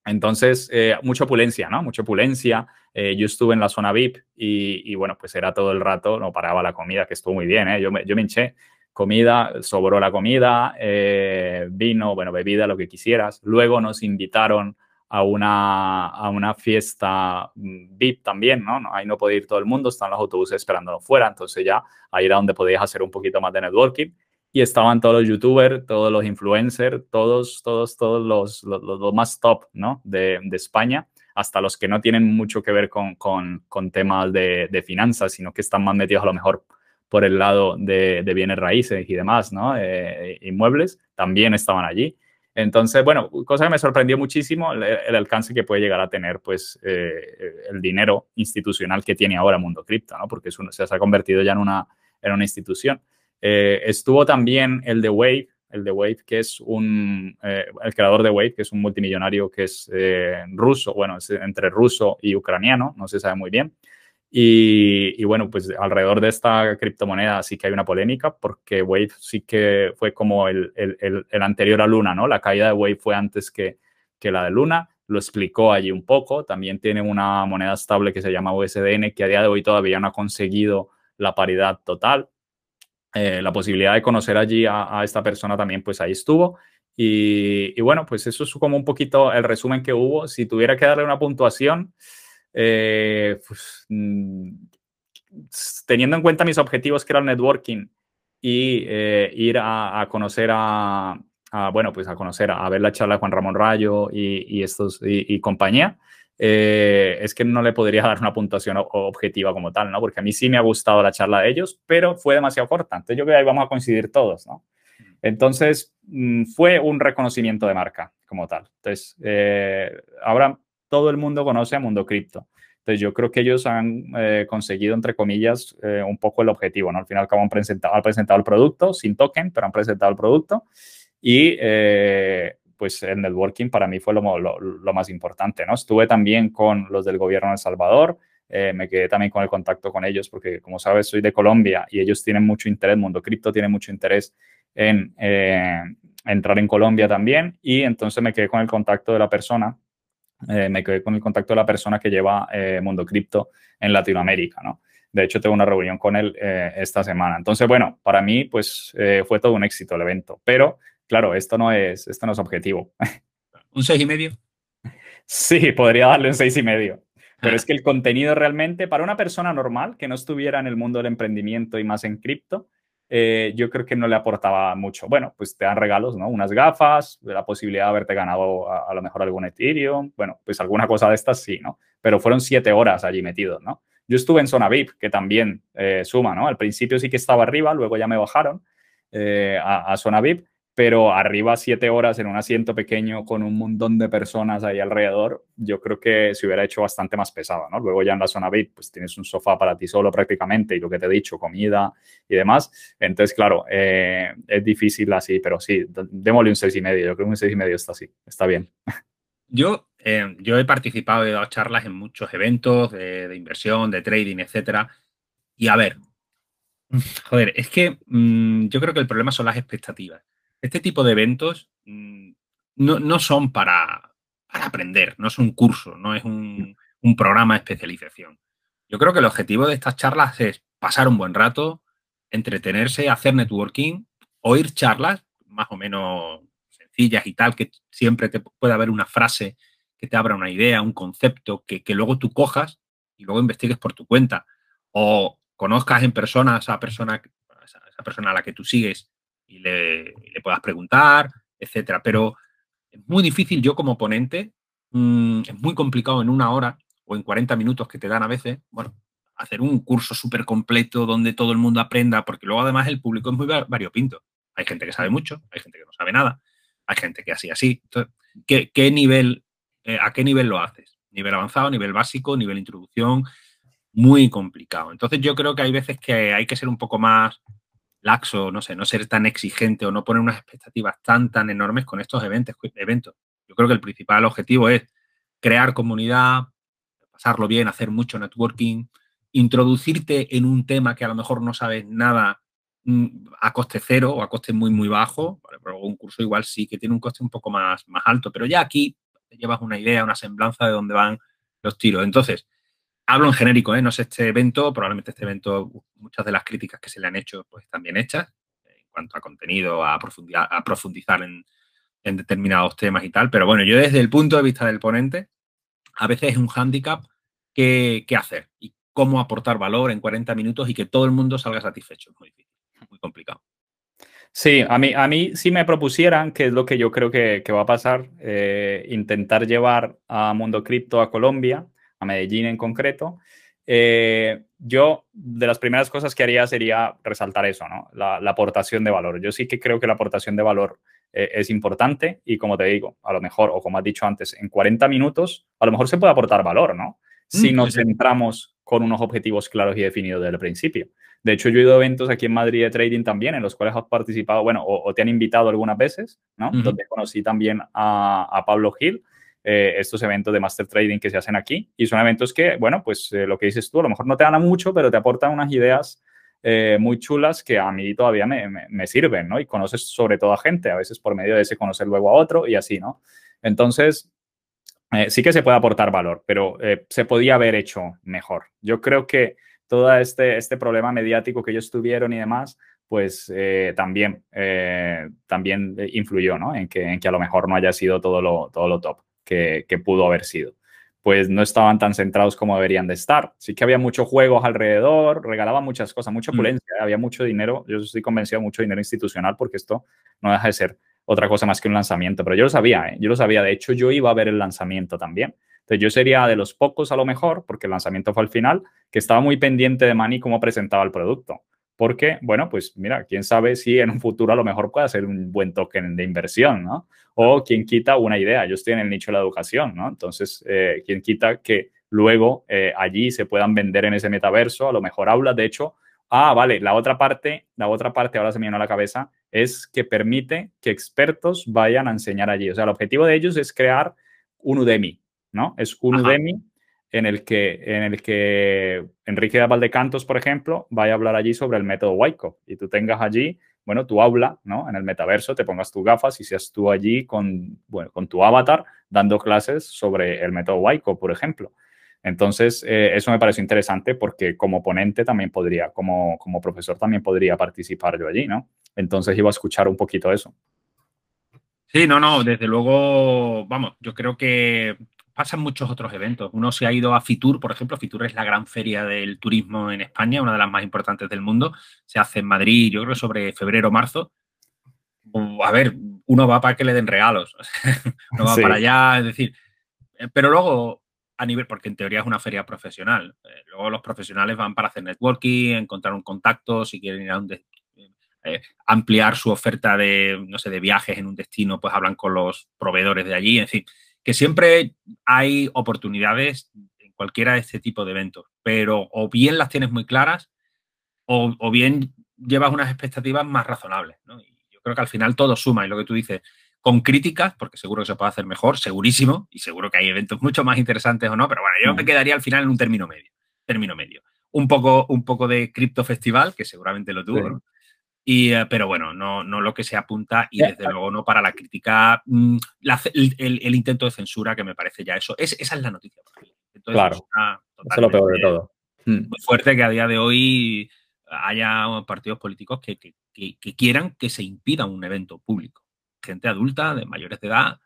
Entonces, eh, mucha opulencia, ¿no? Mucha opulencia. yo estuve en la zona VIP y, y, bueno, pues era todo el rato, no paraba la comida, que estuvo muy bien, ¿eh? Yo me, yo me hinché comida, sobró la comida, eh, vino, bueno, bebida, lo que quisieras. Luego nos invitaron a una, a una fiesta mm, VIP también, ¿no? Ahí no podía ir todo el mundo, están los autobuses esperándonos fuera, entonces ya ahí era donde podías hacer un poquito más de networking. Y estaban todos los youtubers, todos los influencers, todos, todos, todos los, los, los más top, ¿no? De, de, España, hasta los que no tienen mucho que ver con, con, con temas de, de finanzas, sino que están más metidos a lo mejor por el lado de, de bienes raíces y demás, ¿no? Eh, inmuebles, también estaban allí. Entonces, bueno, cosa que me sorprendió muchísimo, el, el alcance que puede llegar a tener, pues, eh, el dinero institucional que tiene ahora Mundo Cripto, ¿no? Porque es un, se ha convertido ya en una, en una institución. Eh, estuvo también el de Wave, el de Wave, que es un, eh, el creador de Wave, que es un multimillonario que es eh, ruso, bueno, es entre ruso y ucraniano, no se sabe muy bien. Y, y, bueno, pues alrededor de esta criptomoneda sí que hay una polémica porque Wave sí que fue como el, el, el, anterior a Luna, ¿no? La caída de Wave fue antes que, que la de Luna, lo explicó allí un poco. También tiene una moneda estable que se llama USDN que a día de hoy todavía no ha conseguido la paridad total. Eh, la posibilidad de conocer allí a, a, esta persona también, pues ahí estuvo. Y, y bueno, pues eso es como un poquito el resumen que hubo. Si tuviera que darle una puntuación, eh, pues, mm, teniendo en cuenta mis objetivos que era el networking y eh, ir a, a conocer a, a, bueno, pues a conocer, a, ver la charla de Juan Ramón Rayo y, y estos y, y compañía, eh, es que no le podría dar una puntuación objetiva como tal, ¿no? Porque a mí sí me ha gustado la charla de ellos, pero fue demasiado corta. Entonces yo creo que ahí vamos a coincidir todos, ¿no? Entonces mm, fue un reconocimiento de marca como tal. Entonces, eh, ahora todo el mundo conoce a Mundo Cripto. Entonces yo creo que ellos han eh, conseguido, entre comillas, eh, un poco el objetivo, ¿no? Al final han presentado, han presentado el producto sin token, pero han presentado el producto y eh, pues el networking para mí fue lo, lo, lo, más importante, ¿no? Estuve también con los del gobierno de El Salvador, eh, me quedé también con el contacto con ellos porque, como sabes, soy de Colombia y ellos tienen mucho interés, Mundo Cripto tiene mucho interés en eh, entrar en Colombia también y entonces me quedé con el contacto de la persona eh, me quedé con el contacto de la persona que lleva eh, Mundo Cripto en Latinoamérica, ¿no? De hecho, tengo una reunión con él eh, esta semana. Entonces, bueno, para mí, pues fue todo un éxito el evento. Pero, claro, esto no es, esto no es objetivo. ¿Un seis y medio? Sí, podría darle un seis y medio. Pero es que el contenido realmente, para una persona normal que no estuviera en el mundo del emprendimiento y más en cripto, eh, yo creo que no le aportaba mucho. Bueno, pues te dan regalos, ¿no? Unas gafas, la posibilidad de haberte ganado a, lo mejor algún Ethereum, bueno, pues alguna cosa de estas sí, ¿no? Pero fueron siete horas allí metidos, ¿no? Yo estuve en zona VIP, que también eh, suma, ¿no? Al principio sí que estaba arriba, luego ya me bajaron eh, a, a zona VIP, pero arriba siete horas en un asiento pequeño con un montón de personas ahí alrededor, yo creo que se hubiera hecho bastante más pesado, ¿no? Luego ya en la zona VIP, pues tienes un sofá para ti solo prácticamente y lo que te he dicho, comida y demás. Entonces, claro, eh, es difícil así, pero sí, démosle un seis y medio. Yo creo que un seis y medio está así, está bien. Yo, eh, yo he participado, he dado charlas en muchos eventos de, inversión, de trading, etcétera. Y a ver, joder, es que mmm, yo creo que el problema son las expectativas este tipo de eventos mm, no, no son para, para, aprender, no es un curso, no es un, un, programa de especialización. Yo creo que el objetivo de estas charlas es pasar un buen rato, entretenerse, hacer networking, oír charlas más o menos sencillas y tal, que siempre te puede haber una frase que te abra una idea, un concepto que, que luego tú cojas y luego investigues por tu cuenta o conozcas en persona a esa persona, a esa persona a la que tú sigues y le, puedas preguntar, etcétera. Pero es muy difícil yo como ponente, mmm, es muy complicado en una hora o en 40 minutos que te dan a veces, bueno, hacer un curso súper completo donde todo el mundo aprenda, porque luego además el público es muy variopinto. Hay gente que sabe mucho, hay gente que no sabe nada, hay gente que así, así. Entonces, ¿qué, qué nivel, eh, ¿a qué nivel lo haces? ¿Nivel avanzado, nivel básico, nivel introducción? Muy complicado. Entonces yo creo que hay veces que hay que ser un poco más laxo, no sé, no ser tan exigente o no poner unas expectativas tan, tan enormes con estos eventos. eventos. Yo creo que el principal objetivo es crear comunidad, pasarlo bien, hacer mucho networking, introducirte en un tema que a lo mejor no sabes nada mm, a coste cero o a coste muy, muy bajo. Un curso igual sí que tiene un coste un poco más, más alto, pero ya aquí te llevas una idea, una semblanza de dónde van los tiros. Entonces, hablo en genérico, ¿eh? no sé este evento, probablemente este evento, muchas de las críticas que se le han hecho pues están bien hechas en cuanto a contenido, a profundizar, a profundizar en, determinados temas y tal, pero bueno, yo desde el punto de vista del ponente, a veces es un hándicap qué, qué hacer y cómo aportar valor en 40 minutos y que todo el mundo salga satisfecho. Es muy difícil, muy complicado. Sí, a mí, a mí si me propusieran, que es lo que yo creo que, que va a pasar, eh, intentar llevar a Mundo Cripto a Colombia, a Medellín en concreto, eh, yo de las primeras cosas que haría sería resaltar eso, ¿no? La, la, aportación de valor. Yo sí que creo que la aportación de valor eh, es importante y como te digo, a lo mejor, o como has dicho antes, en 40 minutos, a lo mejor se puede aportar valor, ¿no? Si mm, nos sí. centramos con unos objetivos claros y definidos desde el principio. De hecho, yo he ido a eventos aquí en Madrid de trading también, en los cuales has participado, bueno, o, o te han invitado algunas veces, ¿no? Uh -huh. Donde conocí también a, a Pablo Gil, eh, estos eventos de Master Trading que se hacen aquí. Y son eventos que, bueno, pues eh, lo que dices tú, a lo mejor no te dan mucho, pero te aportan unas ideas eh, muy chulas que a mí todavía me, me, me, sirven, ¿no? Y conoces sobre todo a gente, a veces por medio de ese conocer luego a otro y así, ¿no? Entonces, eh, sí que se puede aportar valor, pero eh, se podía haber hecho mejor. Yo creo que todo este, este problema mediático que ellos tuvieron y demás, pues eh, también, eh, también influyó ¿no? en, que, en que a lo mejor no haya sido todo lo, todo lo top que, que, pudo haber sido. Pues no estaban tan centrados como deberían de estar. Sí que había muchos juegos alrededor, regalaban muchas cosas, mucha opulencia, mm. había mucho dinero. Yo estoy convencido mucho dinero institucional porque esto no deja de ser otra cosa más que un lanzamiento. Pero yo lo sabía, ¿eh? yo lo sabía. De hecho, yo iba a ver el lanzamiento también. Entonces yo sería de los pocos a lo mejor, porque el lanzamiento fue al final, que estaba muy pendiente de Manny cómo presentaba el producto. Porque, bueno, pues mira, quién sabe si en un futuro a lo mejor puede ser un buen token de inversión, ¿no? O quien quita una idea. Yo estoy en el nicho de la educación, ¿no? Entonces, eh, quien quita que luego eh, allí se puedan vender en ese metaverso, a lo mejor aulas. De hecho, ah, vale, la otra parte, la otra parte ahora se me viene a la cabeza, es que permite que expertos vayan a enseñar allí. O sea, el objetivo de ellos es crear un Udemy, ¿no? Es un Ajá. Udemy en el que, en el que Enrique Valdecantos, por ejemplo, vaya a hablar allí sobre el método Wyckoff y tú tengas allí, bueno, tu aula, ¿no? En el metaverso, te pongas tus gafas y seas tú allí con, bueno, con tu avatar dando clases sobre el método Wyckoff, por ejemplo. Entonces, eh, eso me pareció interesante porque como ponente también podría, como, como profesor también podría participar yo allí, ¿no? Entonces iba a escuchar un poquito eso. Sí, no, no, desde luego, vamos, yo creo que pasan muchos otros eventos. Uno se ha ido a Fitur, por ejemplo. Fitur es la gran feria del turismo en España, una de las más importantes del mundo. Se hace en Madrid, yo creo, sobre febrero marzo. A ver, uno va para que le den regalos. uno va para allá, es decir. Eh, pero luego, a nivel, porque en teoría es una feria profesional. Eh, luego los profesionales van para hacer networking, encontrar un contacto, si quieren ir a un, eh, ampliar su oferta de, no sé, de viajes en un destino, pues hablan con los proveedores de allí, en fin, que siempre hay oportunidades en cualquiera de este tipo de eventos, pero o bien las tienes muy claras o, bien llevas unas expectativas más razonables, yo creo que al final todo suma y lo que tú dices, con críticas, porque seguro que se puede hacer mejor, segurísimo, y seguro que hay eventos mucho más interesantes o no, pero bueno, yo me quedaría al final en un término medio, término medio. Un poco, un poco de cripto festival, que seguramente lo tuvo, ¿no? Eh, pero bueno, no, no lo que se apunta y desde luego no para la crítica, mm, el, intento de censura que me parece ya eso. Es, esa es la noticia. claro, eso es lo peor de todo. Hmm. Muy fuerte que a día de hoy haya partidos políticos que, quieran que se impida un evento público. Gente adulta, de mayores de edad,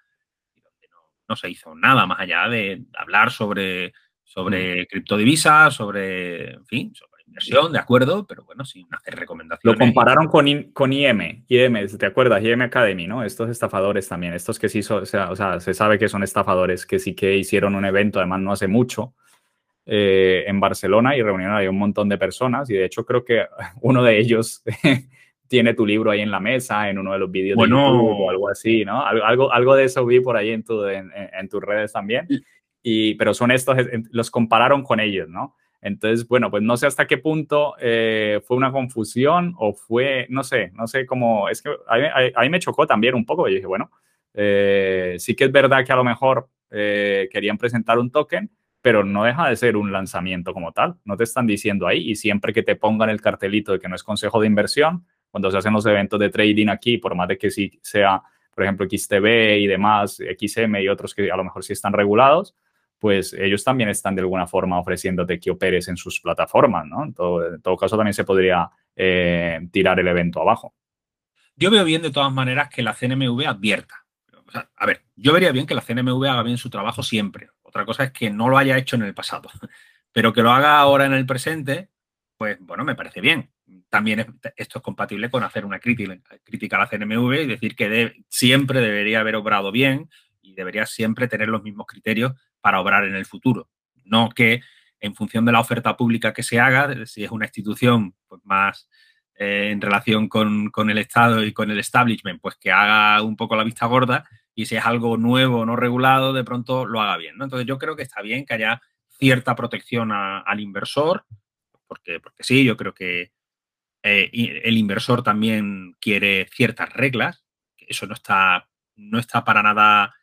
donde no, se hizo nada más allá de hablar sobre, sobre hmm. criptodivisas, sobre, en fin, inversión, de acuerdo, pero bueno, sin hacer recomendaciones. Lo compararon con, con IM, IM, ¿te acuerdas? IM Academy, ¿no? Estos estafadores también, estos que sí, o sea, o sea, se sabe que son estafadores, que sí que hicieron un evento, además no hace mucho, eh, en Barcelona y reunieron ahí un montón de personas y de hecho creo que uno de ellos tiene tu libro ahí en la mesa, en uno de los vídeos de YouTube o algo así, ¿no? Algo, algo de eso vi por ahí en, tu, en, en tus redes también. Y, pero son estos, los compararon con ellos, ¿no? Entonces, bueno, pues no sé hasta qué punto eh, fue una confusión o fue, no sé, no sé cómo, es que a mí, me chocó también un poco. Yo dije, bueno, eh, sí que es verdad que a lo mejor eh, querían presentar un token, pero no deja de ser un lanzamiento como tal. No te están diciendo ahí y siempre que te pongan el cartelito de que no es consejo de inversión, cuando se hacen los eventos de trading aquí, por más de que sí sea, por ejemplo, XTB y demás, XM y otros que a lo mejor sí están regulados, pues ellos también están de alguna forma ofreciéndote que operes en sus plataformas, ¿no? En todo, caso, también se podría eh, tirar el evento abajo. Yo veo bien de todas maneras que la CNMV advierta. a ver, yo vería bien que la CNMV haga bien su trabajo siempre. Otra cosa es que no lo haya hecho en el pasado, pero que lo haga ahora en el presente, pues bueno, me parece bien. También esto es compatible con hacer una crítica, crítica a la CNMV y decir que siempre debería haber obrado bien y debería siempre tener los mismos criterios para obrar en el futuro. No que en función de la oferta pública que se haga, si es una institución pues, más eh, en relación con, el Estado y con el establishment, pues que haga un poco la vista gorda y si es algo nuevo, no regulado, de pronto lo haga bien. Entonces yo creo que está bien que haya cierta protección al inversor, porque, porque sí, yo creo que eh, el inversor también quiere ciertas reglas, eso no está, no está para nada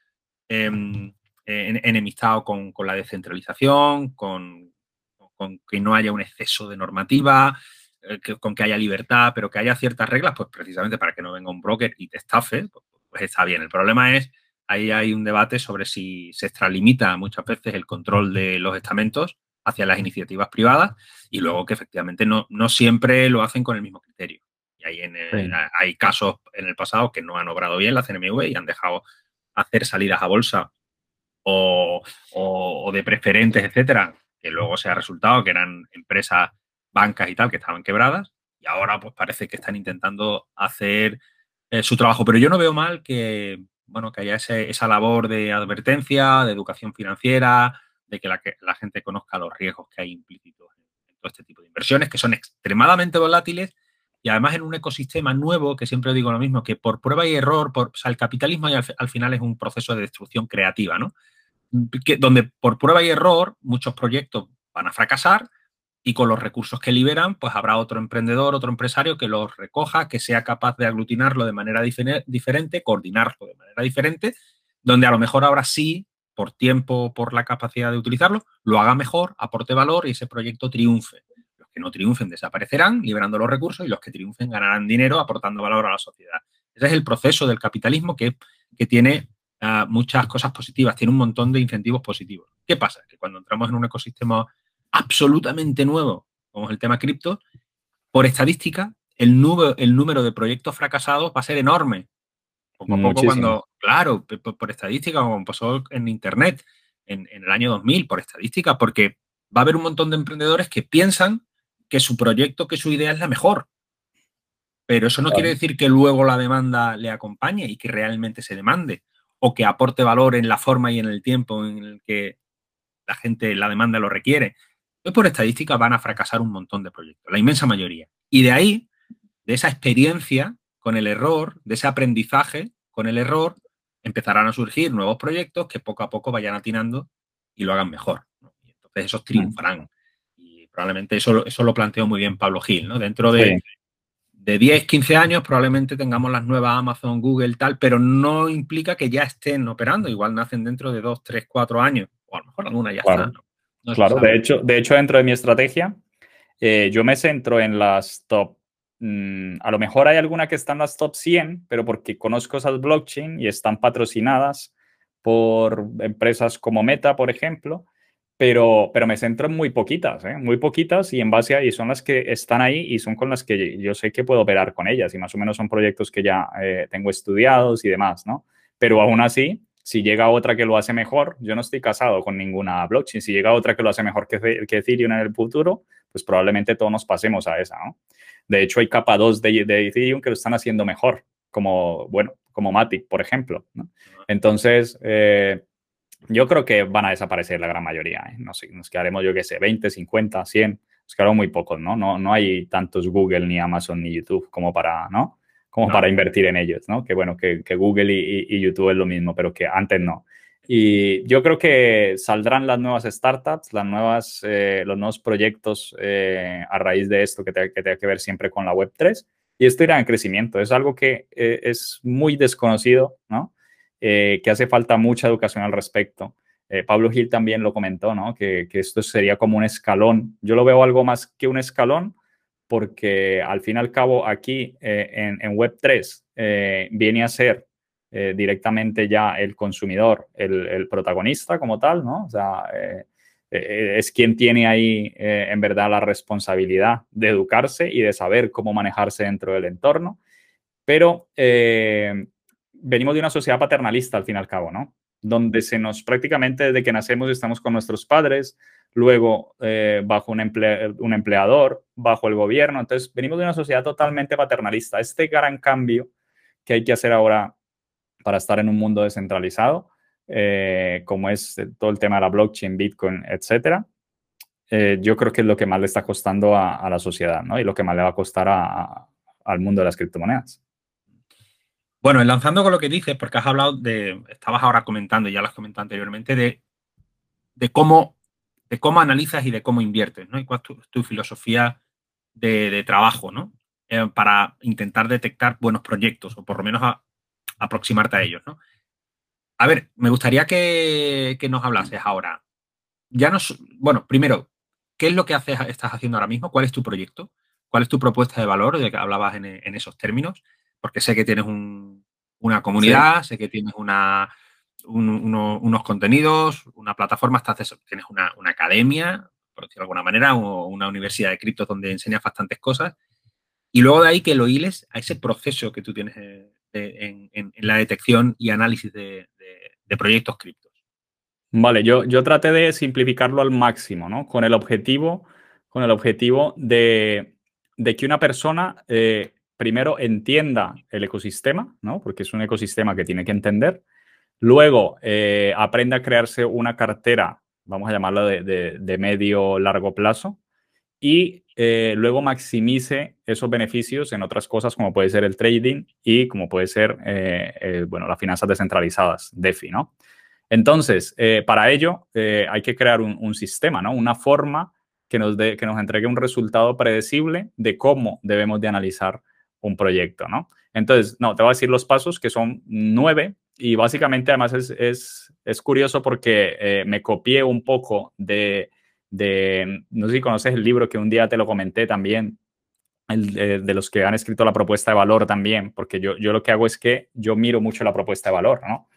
em, eh, enemistado con, la descentralización, con, que no haya un exceso de normativa, eh, con que haya libertad, pero que haya ciertas reglas, pues precisamente para que no venga un broker y te estafe, pues, pues está bien. El problema es, ahí hay un debate sobre si se extralimita muchas veces el control de los estamentos hacia las iniciativas privadas y luego que efectivamente no, no siempre lo hacen con el mismo criterio. Y hay, en hay casos en el pasado que no han obrado bien la CNMV y han dejado hacer salidas a bolsa o, de preferentes, etcétera, que luego se ha resultado que eran empresas, bancas y tal, que estaban quebradas, y ahora pues parece que están intentando hacer eh, su trabajo. Pero yo no veo mal que, bueno, que haya esa labor de advertencia, de educación financiera, de que la, gente conozca los riesgos que hay implícitos en, todo este tipo de inversiones, que son extremadamente volátiles y además en un ecosistema nuevo, que siempre digo lo mismo, que por prueba y error, por, o sea, el capitalismo al, al, final es un proceso de destrucción creativa, ¿no? donde por prueba y error muchos proyectos van a fracasar y con los recursos que liberan, pues habrá otro emprendedor, otro empresario que los recoja, que sea capaz de aglutinarlo de manera diferente, coordinarlo de manera diferente, donde a lo mejor ahora sí, por tiempo, por la capacidad de utilizarlo, lo haga mejor, aporte valor y ese proyecto triunfe. Que no triunfen desaparecerán, liberando los recursos, y los que triunfen ganarán dinero aportando valor a la sociedad. Ese es el proceso del capitalismo que, que tiene ah, muchas cosas positivas, tiene un montón de incentivos positivos. ¿Qué pasa? Que cuando entramos en un ecosistema absolutamente nuevo, como es el tema cripto, por estadística, el número, el número de proyectos fracasados va a ser enorme. Poco a poco cuando, claro, por, estadística, como pasó en Internet en, en, el año 2000, por estadística, porque va a haber un montón de emprendedores que piensan que su proyecto, que su idea es la mejor. Pero eso no quiere decir que luego la demanda le acompañe y que realmente se demande o que aporte valor en la forma y en el tiempo en el que la gente, la demanda lo requiere. Pues por estadística van a fracasar un montón de proyectos, la inmensa mayoría. Y de ahí, de esa experiencia con el error, de ese aprendizaje con el error, empezarán a surgir nuevos proyectos que poco a poco vayan atinando y lo hagan mejor. entonces esos triunfarán. Probablemente eso, eso lo planteó muy bien Pablo Gil, ¿no? Dentro de, de 10, 15 años probablemente tengamos las nuevas Amazon, Google, tal, pero no implica que ya estén operando. Igual nacen dentro de 2, 3, 4 años, o a lo mejor alguna ya está. claro, de hecho, de hecho, dentro de mi estrategia, eh, yo me centro en las top. Mm, a lo mejor hay alguna que está en las top 100, pero porque conozco esas blockchain y están patrocinadas por empresas como Meta, por ejemplo, pero, pero me centro en muy poquitas, ¿eh? muy poquitas y en base a, y son las que están ahí y son con las que yo sé que puedo operar con ellas y más o menos son proyectos que ya eh, tengo estudiados y demás, ¿no? Pero aún así, si llega otra que lo hace mejor, yo no estoy casado con ninguna blockchain, si llega otra que lo hace mejor que, que Ethereum en el futuro, pues probablemente todos nos pasemos a esa, ¿no? De hecho, hay capa 2 de, de Ethereum que lo están haciendo mejor, como, bueno, como Matic, por ejemplo, ¿no? Entonces, eh, yo creo que van a desaparecer la gran mayoría. ¿eh? No sé, nos quedaremos, yo qué sé, 20, 50, 100. Nos quedarán muy pocos, ¿no? ¿no? No hay tantos Google, ni Amazon, ni YouTube como para, ¿no? Como para invertir en ellos, ¿no? Que bueno, que, que Google y, y, YouTube es lo mismo, pero que antes no. Y yo creo que saldrán las nuevas startups, las nuevas, eh, los nuevos proyectos eh, a raíz de esto que tenga que, que ver siempre con la Web3. Y esto irá en crecimiento. Es algo que eh, es muy desconocido, ¿no? Eh, que hace falta mucha educación al respecto. Eh, Pablo Gil también lo comentó, ¿no? Que, esto sería como un escalón. Yo lo veo algo más que un escalón porque al fin y al cabo aquí eh, en, Web3 viene a ser directamente ya el consumidor, el, protagonista como tal, ¿no? O sea, es quien tiene ahí en verdad la responsabilidad de educarse y de saber cómo manejarse dentro del entorno. Pero venimos de una sociedad paternalista al fin y al cabo, ¿no? Donde se nos prácticamente desde que nacemos estamos con nuestros padres, luego eh, bajo un, un empleador, bajo el gobierno. Entonces, venimos de una sociedad totalmente paternalista. Este gran cambio que hay que hacer ahora para estar en un mundo descentralizado, eh, como es todo el tema de la blockchain, Bitcoin, etcétera, eh, yo creo que es lo que más le está costando a, la sociedad, ¿no? Y lo que más le va a costar al mundo de las criptomonedas. Bueno, enlazando con lo que dices, porque has hablado de, estabas ahora comentando, ya lo has comentado anteriormente, de, de, cómo, de cómo analizas y de cómo inviertes, ¿no? Y cuál es tu, filosofía de, trabajo, ¿no? Eh, para intentar detectar buenos proyectos o por lo menos aproximarte a ellos, ¿no? A ver, me gustaría que, nos hablases ahora. Ya nos, bueno, primero, ¿qué es lo que haces, estás haciendo ahora mismo? ¿Cuál es tu proyecto? ¿Cuál es tu propuesta de valor de que hablabas en, esos términos? porque sé que tienes una comunidad, sé que tienes una, unos contenidos, una plataforma, tienes una, academia, por decirlo de alguna manera, o una universidad de criptos donde enseñas bastantes cosas. Y luego de ahí que lo hiles a ese proceso que tú tienes eh, en, la detección y análisis de, proyectos criptos. Vale, yo, yo traté de simplificarlo al máximo, ¿no? Con el objetivo, con el objetivo de, que una persona eh, primero entienda el ecosistema, ¿no? Porque es un ecosistema que tiene que entender. Luego, eh, aprenda a crearse una cartera, vamos a llamarla de, medio largo plazo. Y eh, luego maximice esos beneficios en otras cosas como puede ser el trading y como puede ser, eh, bueno, las finanzas descentralizadas, DeFi, ¿no? Entonces, para ello hay que crear un, un, sistema, ¿no? Una forma que nos, de, que nos entregue un resultado predecible de cómo debemos de analizar un proyecto, ¿no? Entonces, no, te voy a decir los pasos que son nueve y básicamente además es, es, curioso porque eh, me copié un poco de, de, no sé si conoces el libro que un día te lo comenté también, el, eh, de los que han escrito la propuesta de valor también, porque yo, yo lo que hago es que yo miro mucho la propuesta de valor, ¿no?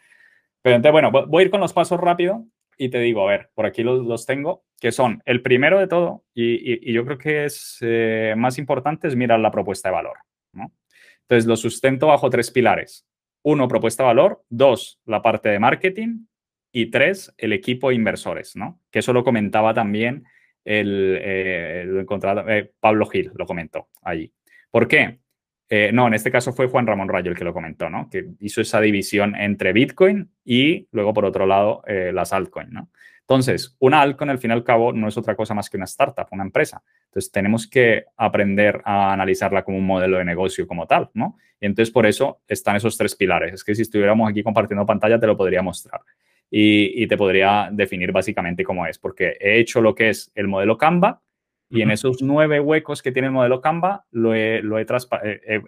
Pero entonces, bueno, voy a ir con los pasos rápido y te digo, a ver, por aquí los, los tengo, que son el primero de todo, y, y, yo creo que es eh, más importante, es mirar la propuesta de valor. Entonces, lo sustento bajo tres pilares. Uno, propuesta de valor. Dos, la parte de marketing. Y tres, el equipo de inversores, ¿no? Que eso lo comentaba también el, eh, el eh, Pablo Gil, lo comentó allí. ¿Por qué? Eh, no, en este caso fue Juan Ramón Rayo el que lo comentó, ¿no? Que hizo esa división entre Bitcoin y luego, por otro lado, las altcoins, ¿no? Entonces, una altcoin, al fin y al cabo, no es otra cosa más que una startup, una empresa. Entonces, tenemos que aprender a analizarla como un modelo de negocio como tal, ¿no? Y entonces, por eso están esos tres pilares. Es que si estuviéramos aquí compartiendo pantalla, te lo podría mostrar. Y, te podría definir básicamente cómo es, porque he hecho lo que es el modelo Canva y en esos nueve huecos que tiene el modelo Canva, lo he, lo he,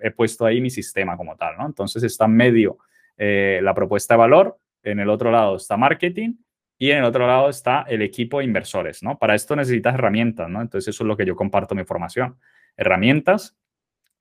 he, puesto ahí mi sistema como tal, ¿no? Entonces, está en medio eh, la propuesta de valor, en el otro lado está marketing y en el otro lado está el equipo inversores, ¿no? Para esto necesitas herramientas, ¿no? Entonces eso es lo que yo comparto mi formación. Herramientas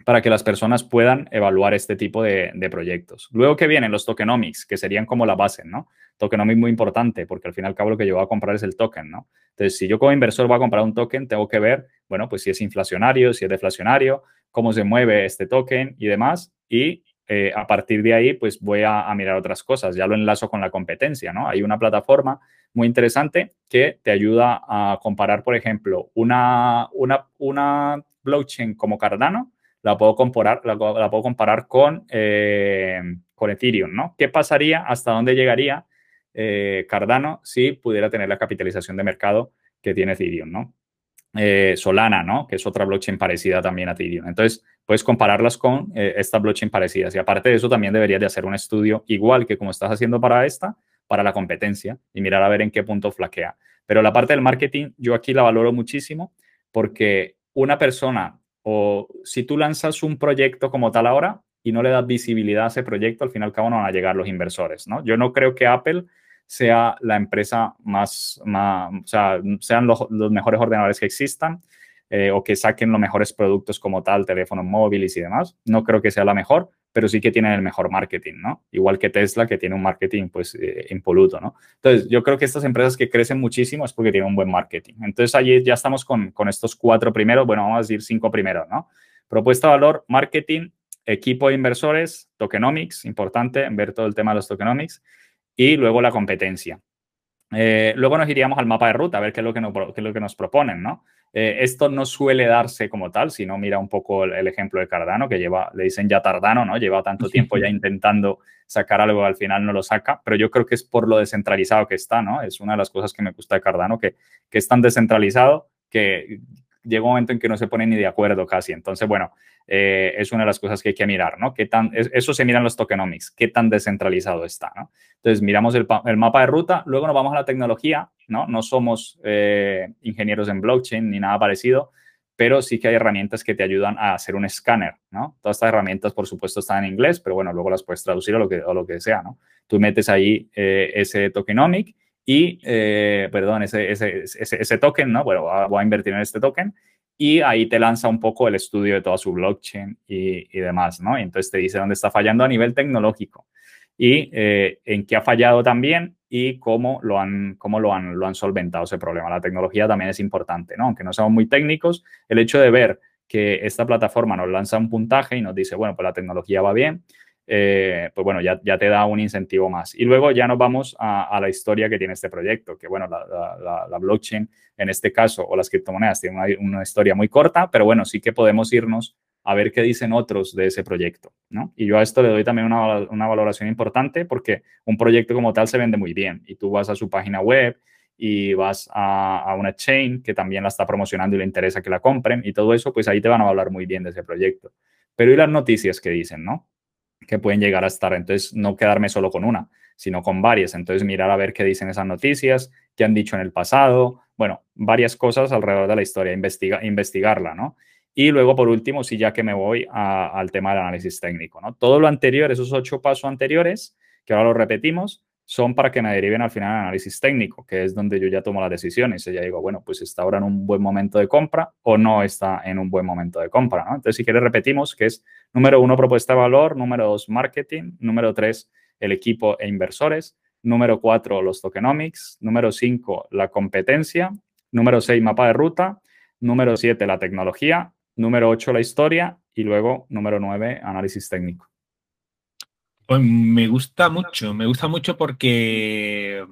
para que las personas puedan evaluar este tipo de, proyectos. Luego que vienen los tokenomics, que serían como la base, ¿no? Tokenomics muy importante, porque al fin y al cabo lo que yo voy a comprar es el token, ¿no? Entonces, si yo como inversor voy a comprar un token, tengo que ver, bueno, pues si es inflacionario, si es deflacionario, cómo se mueve este token y demás. Y eh, a partir de ahí, pues voy a, mirar otras cosas. Ya lo enlazo con la competencia, ¿no? Hay una plataforma muy interesante que te ayuda a comparar, por ejemplo, una, una, una blockchain como Cardano, la puedo comparar, la, puedo comparar con, eh, con Ethereum, ¿no? ¿Qué pasaría, hasta dónde llegaría eh, Cardano si pudiera tener la capitalización de mercado que tiene Ethereum, ¿no? Solana, ¿no? Que es otra blockchain parecida también a Ethereum. Entonces, puedes compararlas con eh, esta blockchain parecidas. Y aparte de eso, también deberías de hacer un estudio igual que como estás haciendo para esta, para la competencia y mirar a ver en qué punto flaquea. Pero la parte del marketing, yo aquí la valoro muchísimo porque una persona o si tú lanzas un proyecto como tal ahora y no le das visibilidad a ese proyecto, al fin y al cabo no van a llegar los inversores, ¿no? Yo no creo que Apple sea la empresa más, más o sea, sean los, los mejores ordenadores que existan, eh, o que saquen los mejores productos como tal, teléfonos móviles y demás. No creo que sea la mejor, pero sí que tienen el mejor marketing, ¿no? Igual que Tesla, que tiene un marketing, pues, eh, impoluto, ¿no? Entonces, yo creo que estas empresas que crecen muchísimo es porque tienen un buen marketing. Entonces, allí ya estamos con, con estos cuatro primeros, bueno, vamos a decir cinco primeros, ¿no? Propuesta de valor, marketing, equipo de inversores, tokenomics, importante ver todo el tema de los tokenomics, y luego la competencia. Eh, luego nos iríamos al mapa de ruta a ver qué es lo que nos, qué es lo que nos proponen, ¿no? Eh, esto no suele darse como tal, si no mira un poco el, ejemplo de Cardano, que lleva, le dicen ya tardano, ¿no? Lleva tanto tiempo ya intentando sacar algo, al final no lo saca, pero yo creo que es por lo descentralizado que está, ¿no? Es una de las cosas que me gusta de Cardano, que, que es tan descentralizado que llega un momento en que no se ponen ni de acuerdo casi. Entonces, bueno, eh, es una de las cosas que hay que mirar, ¿no? ¿Qué tan, eso se mira en los tokenomics, qué tan descentralizado está, ¿no? Entonces, miramos el, mapa de ruta, luego nos vamos a la tecnología, ¿no? No somos eh, ingenieros en blockchain ni nada parecido, pero sí que hay herramientas que te ayudan a hacer un escáner, ¿no? Todas estas herramientas, por supuesto, están en inglés, pero bueno, luego las puedes traducir a lo que, lo que sea, ¿no? Tú metes ahí eh, ese tokenomic y, eh, perdón, ese, ese, ese, token, ¿no? Bueno, voy a invertir en este token y ahí te lanza un poco el estudio de toda su blockchain y, y demás, ¿no? Y entonces te dice dónde está fallando a nivel tecnológico y eh, en qué ha fallado también y cómo lo han, cómo lo han, lo han solventado ese problema. La tecnología también es importante, ¿no? Aunque no seamos muy técnicos, el hecho de ver que esta plataforma nos lanza un puntaje y nos dice, bueno, pues la tecnología va bien, eh, pues bueno, ya, te da un incentivo más. Y luego ya nos vamos a, la historia que tiene este proyecto, que bueno, la, blockchain en este caso o las criptomonedas tienen una, una, historia muy corta, pero bueno, sí que podemos irnos a ver qué dicen otros de ese proyecto, ¿no? Y yo a esto le doy también una, una valoración importante porque un proyecto como tal se vende muy bien y tú vas a su página web y vas a, a, una chain que también la está promocionando y le interesa que la compren y todo eso, pues ahí te van a hablar muy bien de ese proyecto. Pero ¿y las noticias que dicen, no? Que pueden llegar a estar. Entonces, no quedarme solo con una, sino con varias. Entonces, mirar a ver qué dicen esas noticias, qué han dicho en el pasado, bueno, varias cosas alrededor de la historia, investiga, investigarla, ¿no? Y luego, por último, sí, ya que me voy al tema del análisis técnico, ¿no? Todo lo anterior, esos ocho pasos anteriores, que ahora lo repetimos, son para que me deriven al final al análisis técnico, que es donde yo ya tomo las decisiones. Y ya digo, bueno, pues está ahora en un buen momento de compra o no está en un buen momento de compra. Entonces, si quieres, repetimos que es número uno, propuesta de valor, número dos, marketing, número tres, el equipo e inversores, Número 4, los tokenomics. Número 5, la competencia. Número 6, mapa de ruta. Número 7, la tecnología. Número 8, la historia. Y luego, número 9, análisis técnico. Pues me gusta mucho, me gusta mucho porque,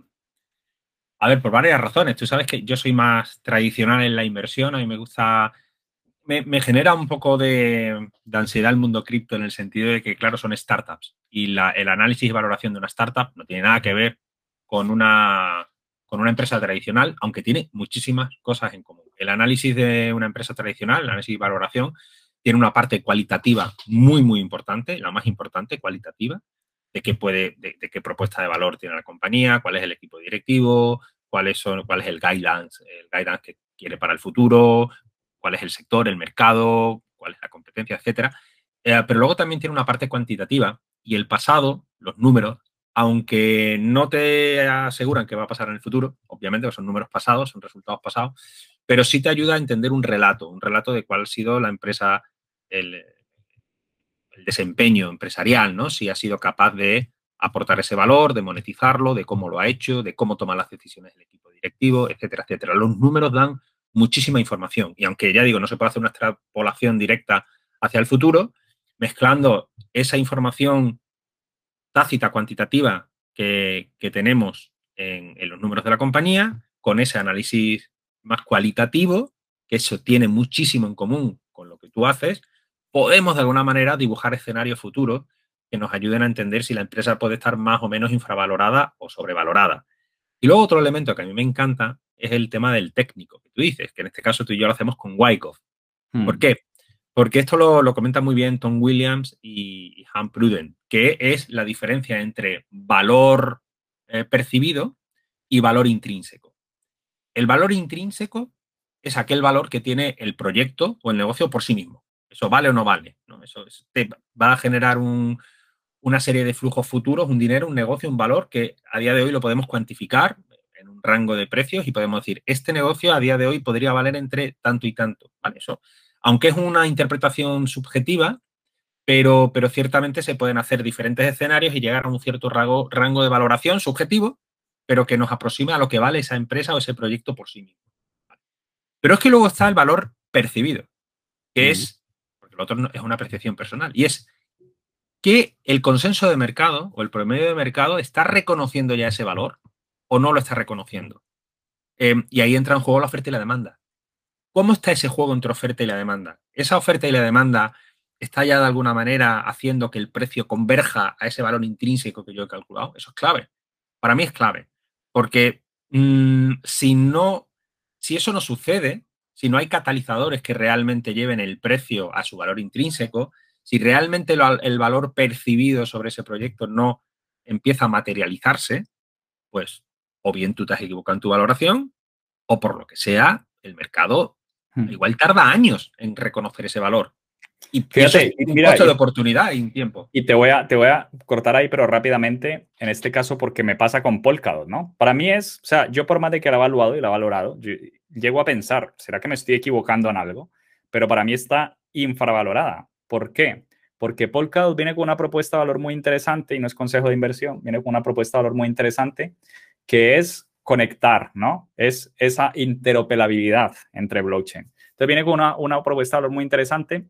a ver, por varias razones. Tú sabes que yo soy más tradicional en la inversión, a mí me gusta, me, genera un poco de, ansiedad el mundo cripto en el sentido de que, claro, son startups y el análisis y valoración de una startup no tiene nada que ver con una, con una empresa tradicional, aunque tiene muchísimas cosas en común. El análisis de una empresa tradicional, el análisis y valoración, tiene una parte cualitativa muy, muy importante, la más importante, cualitativa, de qué puede, de, qué propuesta de valor tiene la compañía, cuál es el equipo directivo, cuáles son, cuál es el guidance, el guidance que quiere para el futuro, cuál es el sector, el mercado, cuál es la competencia, etcétera. Eh, pero luego también tiene una parte cuantitativa y el pasado, los números, aunque no te aseguran que va a pasar en el futuro, obviamente son números pasados, son resultados pasados, pero sí te ayuda a entender un relato, un relato de cuál ha sido la empresa, el, desempeño empresarial, ¿no? Si ha sido capaz de aportar ese valor, de monetizarlo, de cómo lo ha hecho, de cómo toma las decisiones del equipo directivo, etcétera, etcétera. Los números dan muchísima información y aunque ya digo, no se puede hacer una extrapolación directa hacia el futuro, mezclando esa información tácita, cuantitativa que, tenemos en, en los números de la compañía, con ese análisis más cualitativo, que eso tiene muchísimo en común con lo que tú haces, podemos de alguna manera dibujar escenarios futuros que nos ayuden a entender si la empresa puede estar más o menos infravalorada o sobrevalorada. Y luego otro elemento que a mí me encanta es el tema del técnico, que tú dices, que en este caso tú y yo lo hacemos con Wyckoff. ¿Por hmm. qué? Porque esto lo, lo comenta muy bien Tom Williams y, Han Pruden, que es la diferencia entre valor eh, percibido y valor intrínseco. El valor intrínseco es aquel valor que tiene el proyecto o el negocio por sí mismo. Eso vale o no vale. ¿no? Eso te va a generar una serie de flujos futuros, un dinero, un negocio, un valor que a día de hoy lo podemos cuantificar en un rango de precios y podemos decir, este negocio a día de hoy podría valer entre tanto y tanto. ¿vale? Eso, aunque es una interpretación subjetiva, pero, pero ciertamente se pueden hacer diferentes escenarios y llegar a un cierto rango, rango de valoración subjetivo, pero que nos aproxima a lo que vale esa empresa o ese proyecto por sí mismo. Pero es que luego está el valor percibido, que es, lo otro es una apreciación personal, y es que el consenso de mercado o el promedio de mercado está reconociendo ya ese valor o no lo está reconociendo. Em, y ahí entra en juego la oferta y la demanda. ¿Cómo está ese juego entre oferta y la demanda? ¿Esa oferta y la demanda está ya de alguna manera haciendo que el precio converja a ese valor intrínseco que yo he calculado? Eso es clave. Para mí es clave. Porque mm, si no si eso no sucede, si no hay catalizadores que realmente lleven el precio a su valor intrínseco, si realmente el valor percibido sobre ese proyecto no empieza a materializarse, pues o bien tú te has equivocado en tu valoración o por lo que sea, el mercado hmm. igual tarda años en reconocer ese valor. Y Fíjate, un mira, de oportunidad y un tiempo. Y te voy, a, te voy a cortar ahí, pero rápidamente, en este caso, porque me pasa con Polkadot, ¿no? Para mí es, o sea, yo por más de que la he evaluado y la he valorado, llego a pensar, ¿será que me estoy equivocando en algo? Pero para mí está infravalorada. ¿Por qué? Porque Polkadot viene con una propuesta de valor muy interesante y no es consejo de inversión, viene con una propuesta de valor muy interesante que es conectar, ¿no? Es esa interoperabilidad entre blockchain. Entonces viene con una, una propuesta de valor muy interesante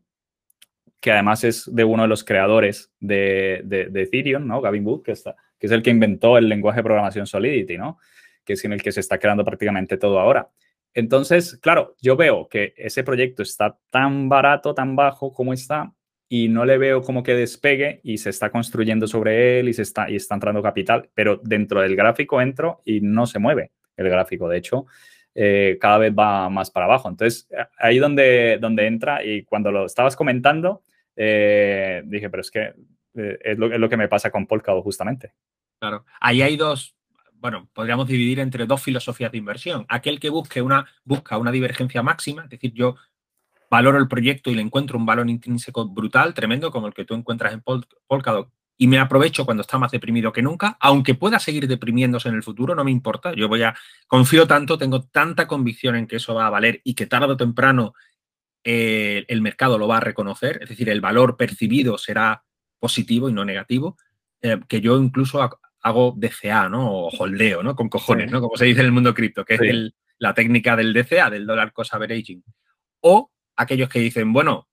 que además es de uno de los creadores de, de, Ethereum, ¿no? Gavin Wood, que, está, que es el que inventó el lenguaje de programación Solidity, ¿no? Que es en el que se está creando prácticamente todo ahora. Entonces, claro, yo veo que ese proyecto está tan barato, tan bajo como está, y no le veo como que despegue y se está construyendo sobre él y, se está, y está entrando capital, pero dentro del gráfico entro y no se mueve el gráfico. De hecho, eh, cada vez va más para abajo. Entonces, ahí donde, donde entra y cuando lo estabas comentando, eh, dije, pero es que eh, es, lo, que me pasa con Polkadot justamente. Claro, ahí hay dos, bueno, podríamos dividir entre dos filosofías de inversión. Aquel que busque una, busca una divergencia máxima, es decir, yo valoro el proyecto y le encuentro un valor intrínseco brutal, tremendo, como el que tú encuentras en Polkadot, y me aprovecho cuando está más deprimido que nunca, aunque pueda seguir deprimiéndose en el futuro, no me importa. Yo voy a, confío tanto, tengo tanta convicción en que eso va a valer y que tarde o temprano eh, el mercado lo va a reconocer, es decir, el valor percibido será positivo y no negativo, eh, que yo incluso hago DCA, ¿no? O holdeo, ¿no? Con cojones, ¿no? Como se dice en el mundo cripto, que es la técnica del DCA, del dollar cost averaging. O aquellos que dicen, bueno,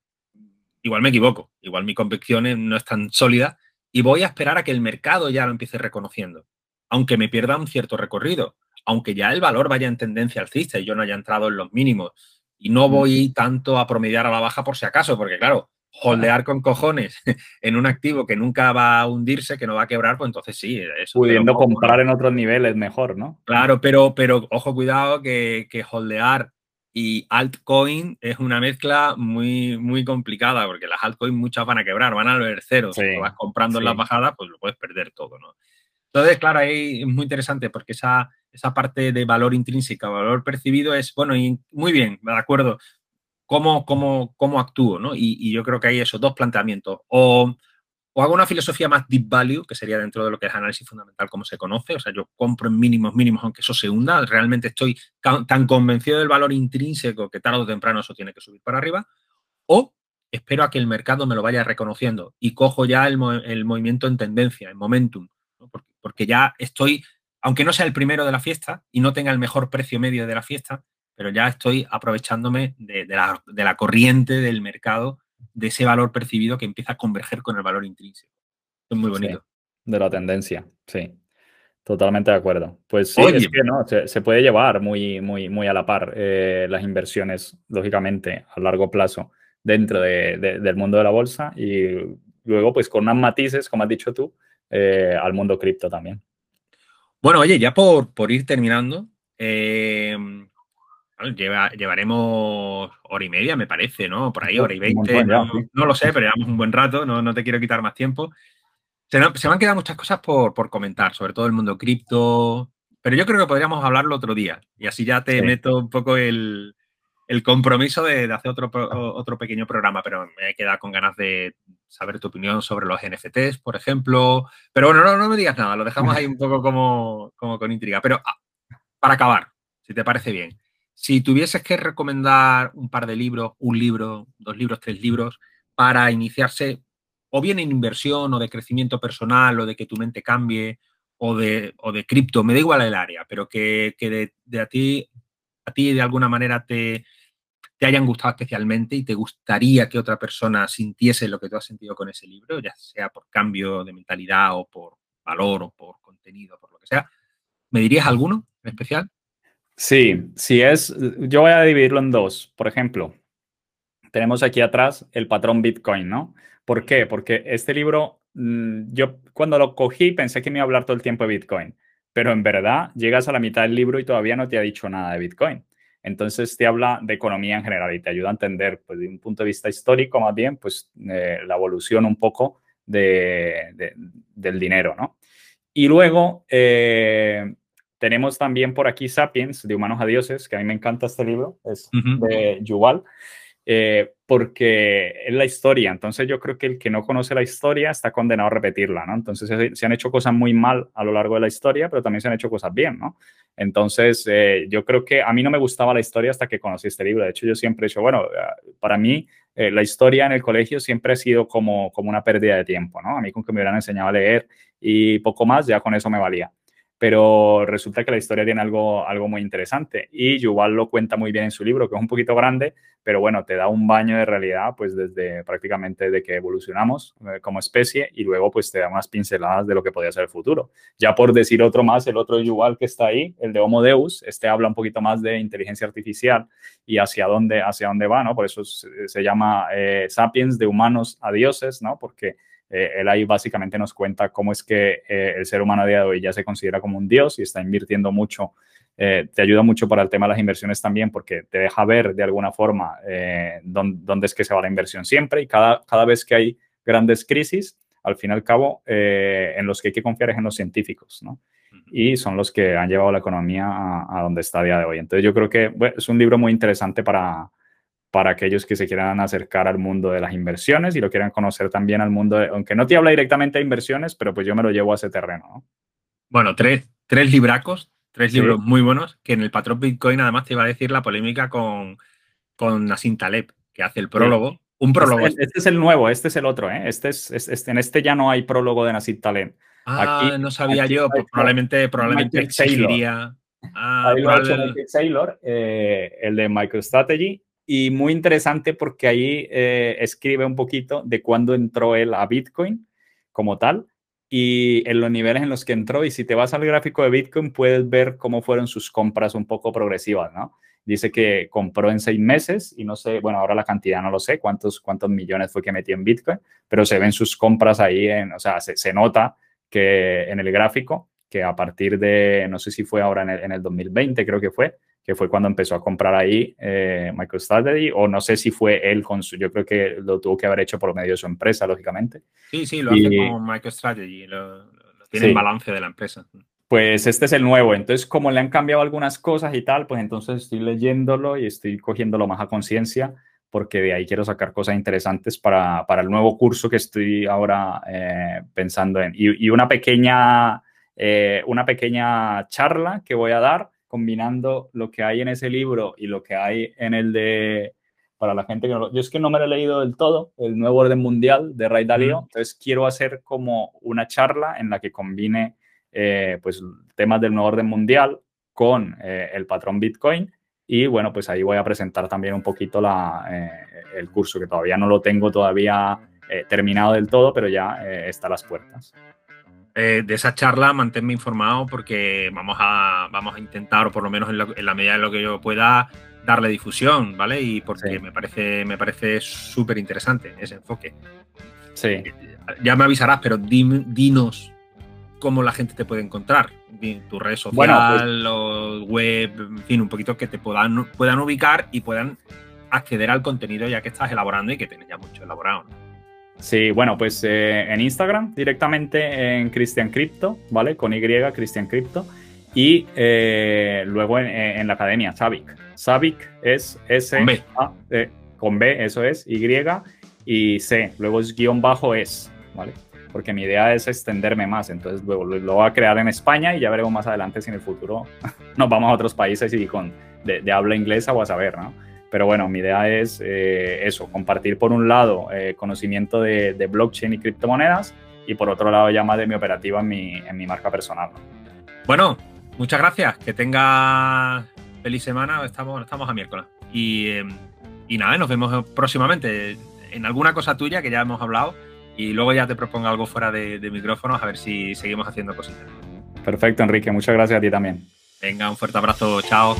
igual me equivoco, igual mi convicción no es tan sólida y voy a esperar a que el mercado ya lo empiece reconociendo, aunque me pierda un cierto recorrido, aunque ya el valor vaya en tendencia alcista y yo no haya entrado en los mínimos. Y no voy tanto a promediar a la baja por si acaso, porque claro, holdear con cojones en un activo que nunca va a hundirse, que no va a quebrar, pues entonces sí. Eso Pudiendo comprar en otros niveles mejor, ¿no? Claro, pero, pero ojo, cuidado que, que holdear y altcoin es una mezcla muy, muy complicada, porque las altcoins muchas van a quebrar, van a ver cero. si vas comprando en las bajadas, pues lo puedes perder todo, ¿no? Entonces, claro, ahí es muy interesante porque esa, esa parte de valor intrínseco, valor percibido es, bueno, y muy bien, de acuerdo, cómo, cómo, cómo actúo, ¿no? Y, yo creo que hay esos dos planteamientos. O, hago una filosofía más deep value, que sería dentro de lo que es análisis fundamental como se conoce, o sea, yo compro en mínimos mínimos aunque eso se hunda, realmente estoy tan convencido del valor intrínseco que tarde o temprano eso tiene que subir para arriba, o espero a que el mercado me lo vaya reconociendo y cojo ya el, movimiento en tendencia, en momentum, porque ya estoy, aunque no sea el primero de la fiesta y no tenga el mejor precio medio de la fiesta, pero ya estoy aprovechándome de, la, corriente del mercado, de ese valor percibido que empieza a converger con el valor intrínseco. Es muy bonito. de la tendencia, sí. Totalmente de acuerdo. Pues sí, es que no, se, puede llevar muy, muy, muy a la par eh, las inversiones, lógicamente, a largo plazo dentro del mundo de la bolsa y luego, pues con unos matices, como has dicho tú, eh, al mundo cripto también. Bueno, oye, ya por, por ir terminando, eh, llevaremos hora y media, me parece, ¿no? Por ahí, hora y veinte. No, lo sé, pero llevamos un buen rato, no, no te quiero quitar más tiempo. Se, me han quedado muchas cosas por, comentar, sobre todo el mundo cripto, pero yo creo que podríamos hablarlo otro día y así ya te meto un poco el, compromiso de, hacer otro, otro pequeño programa, pero me he quedado con ganas de saber tu opinión sobre los NFTs, por ejemplo. Pero bueno, no, no me digas nada, lo dejamos ahí un poco como, como con intriga. Pero ah, para acabar, si te parece bien, si tuvieses que recomendar un par de libros, un libro, dos libros, tres libros, para iniciarse o bien en inversión o de crecimiento personal o de que tu mente cambie o de, o de cripto, me da igual el área, pero que, de, a ti a ti de alguna manera te, te hayan gustado especialmente y te gustaría que otra persona sintiese lo que tú has sentido con ese libro, ya sea por cambio de mentalidad o por valor o por contenido, por lo que sea. ¿Me dirías alguno en especial? Sí, sí es, yo voy a dividirlo en dos. Por ejemplo, tenemos aquí atrás el patrón Bitcoin, ¿no? ¿Por qué? Porque este libro, mm, yo cuando lo cogí pensé que me iba a hablar todo el tiempo de Bitcoin, pero en verdad llegas a la mitad del libro y todavía no te ha dicho nada de Bitcoin. Entonces te habla de economía en general y te ayuda a entender, pues, de un punto de vista histórico más bien, pues eh, la evolución un poco de, del dinero, ¿no? Y luego, eh, tenemos también por aquí Sapiens, de Humanos a Dioses, que a mí me encanta este libro, es de Yuval, eh, porque es la historia. Entonces yo creo que el que no conoce la historia está condenado a repetirla, ¿no? Entonces se, han hecho cosas muy mal a lo largo de la historia, pero también se han hecho cosas bien, ¿no? Entonces eh, yo creo que a mí no me gustaba la historia hasta que conocí este libro. De hecho yo siempre he dicho, bueno, eh, para mí la historia en el colegio siempre ha sido como, como una pérdida de tiempo, ¿no? A mí con que me hubieran enseñado a leer y poco más, ya con eso me valía pero resulta que la historia tiene algo, algo muy interesante y Yuval lo cuenta muy bien en su libro, que es un poquito grande, pero bueno, te da un baño de realidad pues desde prácticamente de que evolucionamos eh, como especie y luego pues te da unas pinceladas de lo que podría ser el futuro. Ya por decir otro más, el otro Yuval que está ahí, el de Homo Deus, este habla un poquito más de inteligencia artificial y hacia dónde, hacia dónde va, ¿no? Por eso se, llama eh, Sapiens de humanos a dioses, ¿no? Porque eh, él ahí básicamente nos cuenta cómo es que eh, el ser humano a día de hoy ya se considera como un dios y está invirtiendo mucho. Eh, te ayuda mucho para el tema de las inversiones también porque te deja ver de alguna forma dónde, dónde, es que se va la inversión siempre y cada, cada vez que hay grandes crisis, al fin y al cabo, en los que hay que confiar es en los científicos, ¿no? Y son los que han llevado la economía a, a donde está a día de hoy. Entonces yo creo que es un libro muy interesante para, para aquellos que se quieran acercar al mundo de las inversiones y lo quieran conocer también al mundo, aunque no te habla directamente de inversiones, pero pues yo me lo llevo a ese terreno. Bueno, tres, tres libracos, tres libros muy buenos, que en el patrón Bitcoin además te iba a decir la polémica con, con Nassim Taleb, que hace el prólogo. Un prólogo. Este, este, es el nuevo, este es el otro, ¿eh? Este es, este, en este ya no hay prólogo de Nassim Taleb. Ah, no sabía yo, pues probablemente, probablemente exigiría. Ah, Saylor, eh, el de MicroStrategy, y muy interesante porque ahí eh, escribe un poquito de cuándo entró él a Bitcoin como tal y en los niveles en los que entró. Y si te vas al gráfico de Bitcoin, puedes ver cómo fueron sus compras un poco progresivas, ¿no? Dice que compró en seis meses y no sé, bueno, ahora la cantidad no lo sé, cuántos, cuántos millones fue que metió en Bitcoin, pero se ven sus compras ahí, en, o sea, se, se nota que en el gráfico que a partir de, no sé si fue ahora en el, en el 2020, creo que fue, que fue cuando empezó a comprar ahí eh, MicroStrategy, o no sé si fue él con su, yo creo que lo tuvo que haber hecho por medio de su empresa, lógicamente. Sí, sí, lo hace con MicroStrategy, lo, tiene en balance de la empresa. Pues este es el nuevo, entonces como le han cambiado algunas cosas y tal, pues entonces estoy leyéndolo y estoy cogiéndolo más a conciencia porque de ahí quiero sacar cosas interesantes para, para el nuevo curso que estoy ahora eh, pensando en. Y, y una pequeña eh, una pequeña charla que voy a dar combinando lo que hay en ese libro y lo que hay en el de, para la gente que no lo, yo es que no me lo he leído del todo, el nuevo orden mundial de Ray Dalio, entonces quiero hacer como una charla en la que combine eh, pues temas del nuevo orden mundial con eh, el patrón Bitcoin y bueno, pues ahí voy a presentar también un poquito la, el curso que todavía no lo tengo todavía terminado del todo, pero ya está a las puertas. Eh, de esa charla manténme informado porque vamos a, vamos a intentar, o por lo menos en, la medida de lo que yo pueda, darle difusión, ¿vale? Y porque me parece me parece súper interesante ese enfoque. Sí. Ya me avisarás, pero dinos cómo la gente te puede encontrar. Tu red social, bueno, pues web, en fin, un poquito que te puedan, puedan ubicar y puedan acceder al contenido ya que estás elaborando y que tienes ya mucho elaborado. ¿no? Sí, bueno, pues eh, en Instagram directamente en Cristian Crypto, ¿vale? Con Y, Cristian Crypto. Y eh, luego en, la academia, Savic. Savic es S, con B. A, con B, eso es, Y y C. Luego es guion bajo es, ¿vale? Porque mi idea es extenderme más. Entonces luego lo, voy a crear en España y ya veremos más adelante si en el futuro nos vamos a otros países y con de, de habla inglesa o a saber, ¿no? Pero bueno, mi idea es eh, eso, compartir por un lado eh, conocimiento de, blockchain y criptomonedas y por otro lado ya más de mi operativa en mi, en mi marca personal. Bueno, muchas gracias. Que tenga feliz semana. Estamos, estamos a miércoles. Y, em, y nada, nos vemos próximamente en alguna cosa tuya que ya hemos hablado y luego ya te propongo algo fuera de, de micrófonos a ver si seguimos haciendo cositas. Perfecto, Enrique. Muchas gracias a ti también. Venga, un fuerte abrazo. Chao.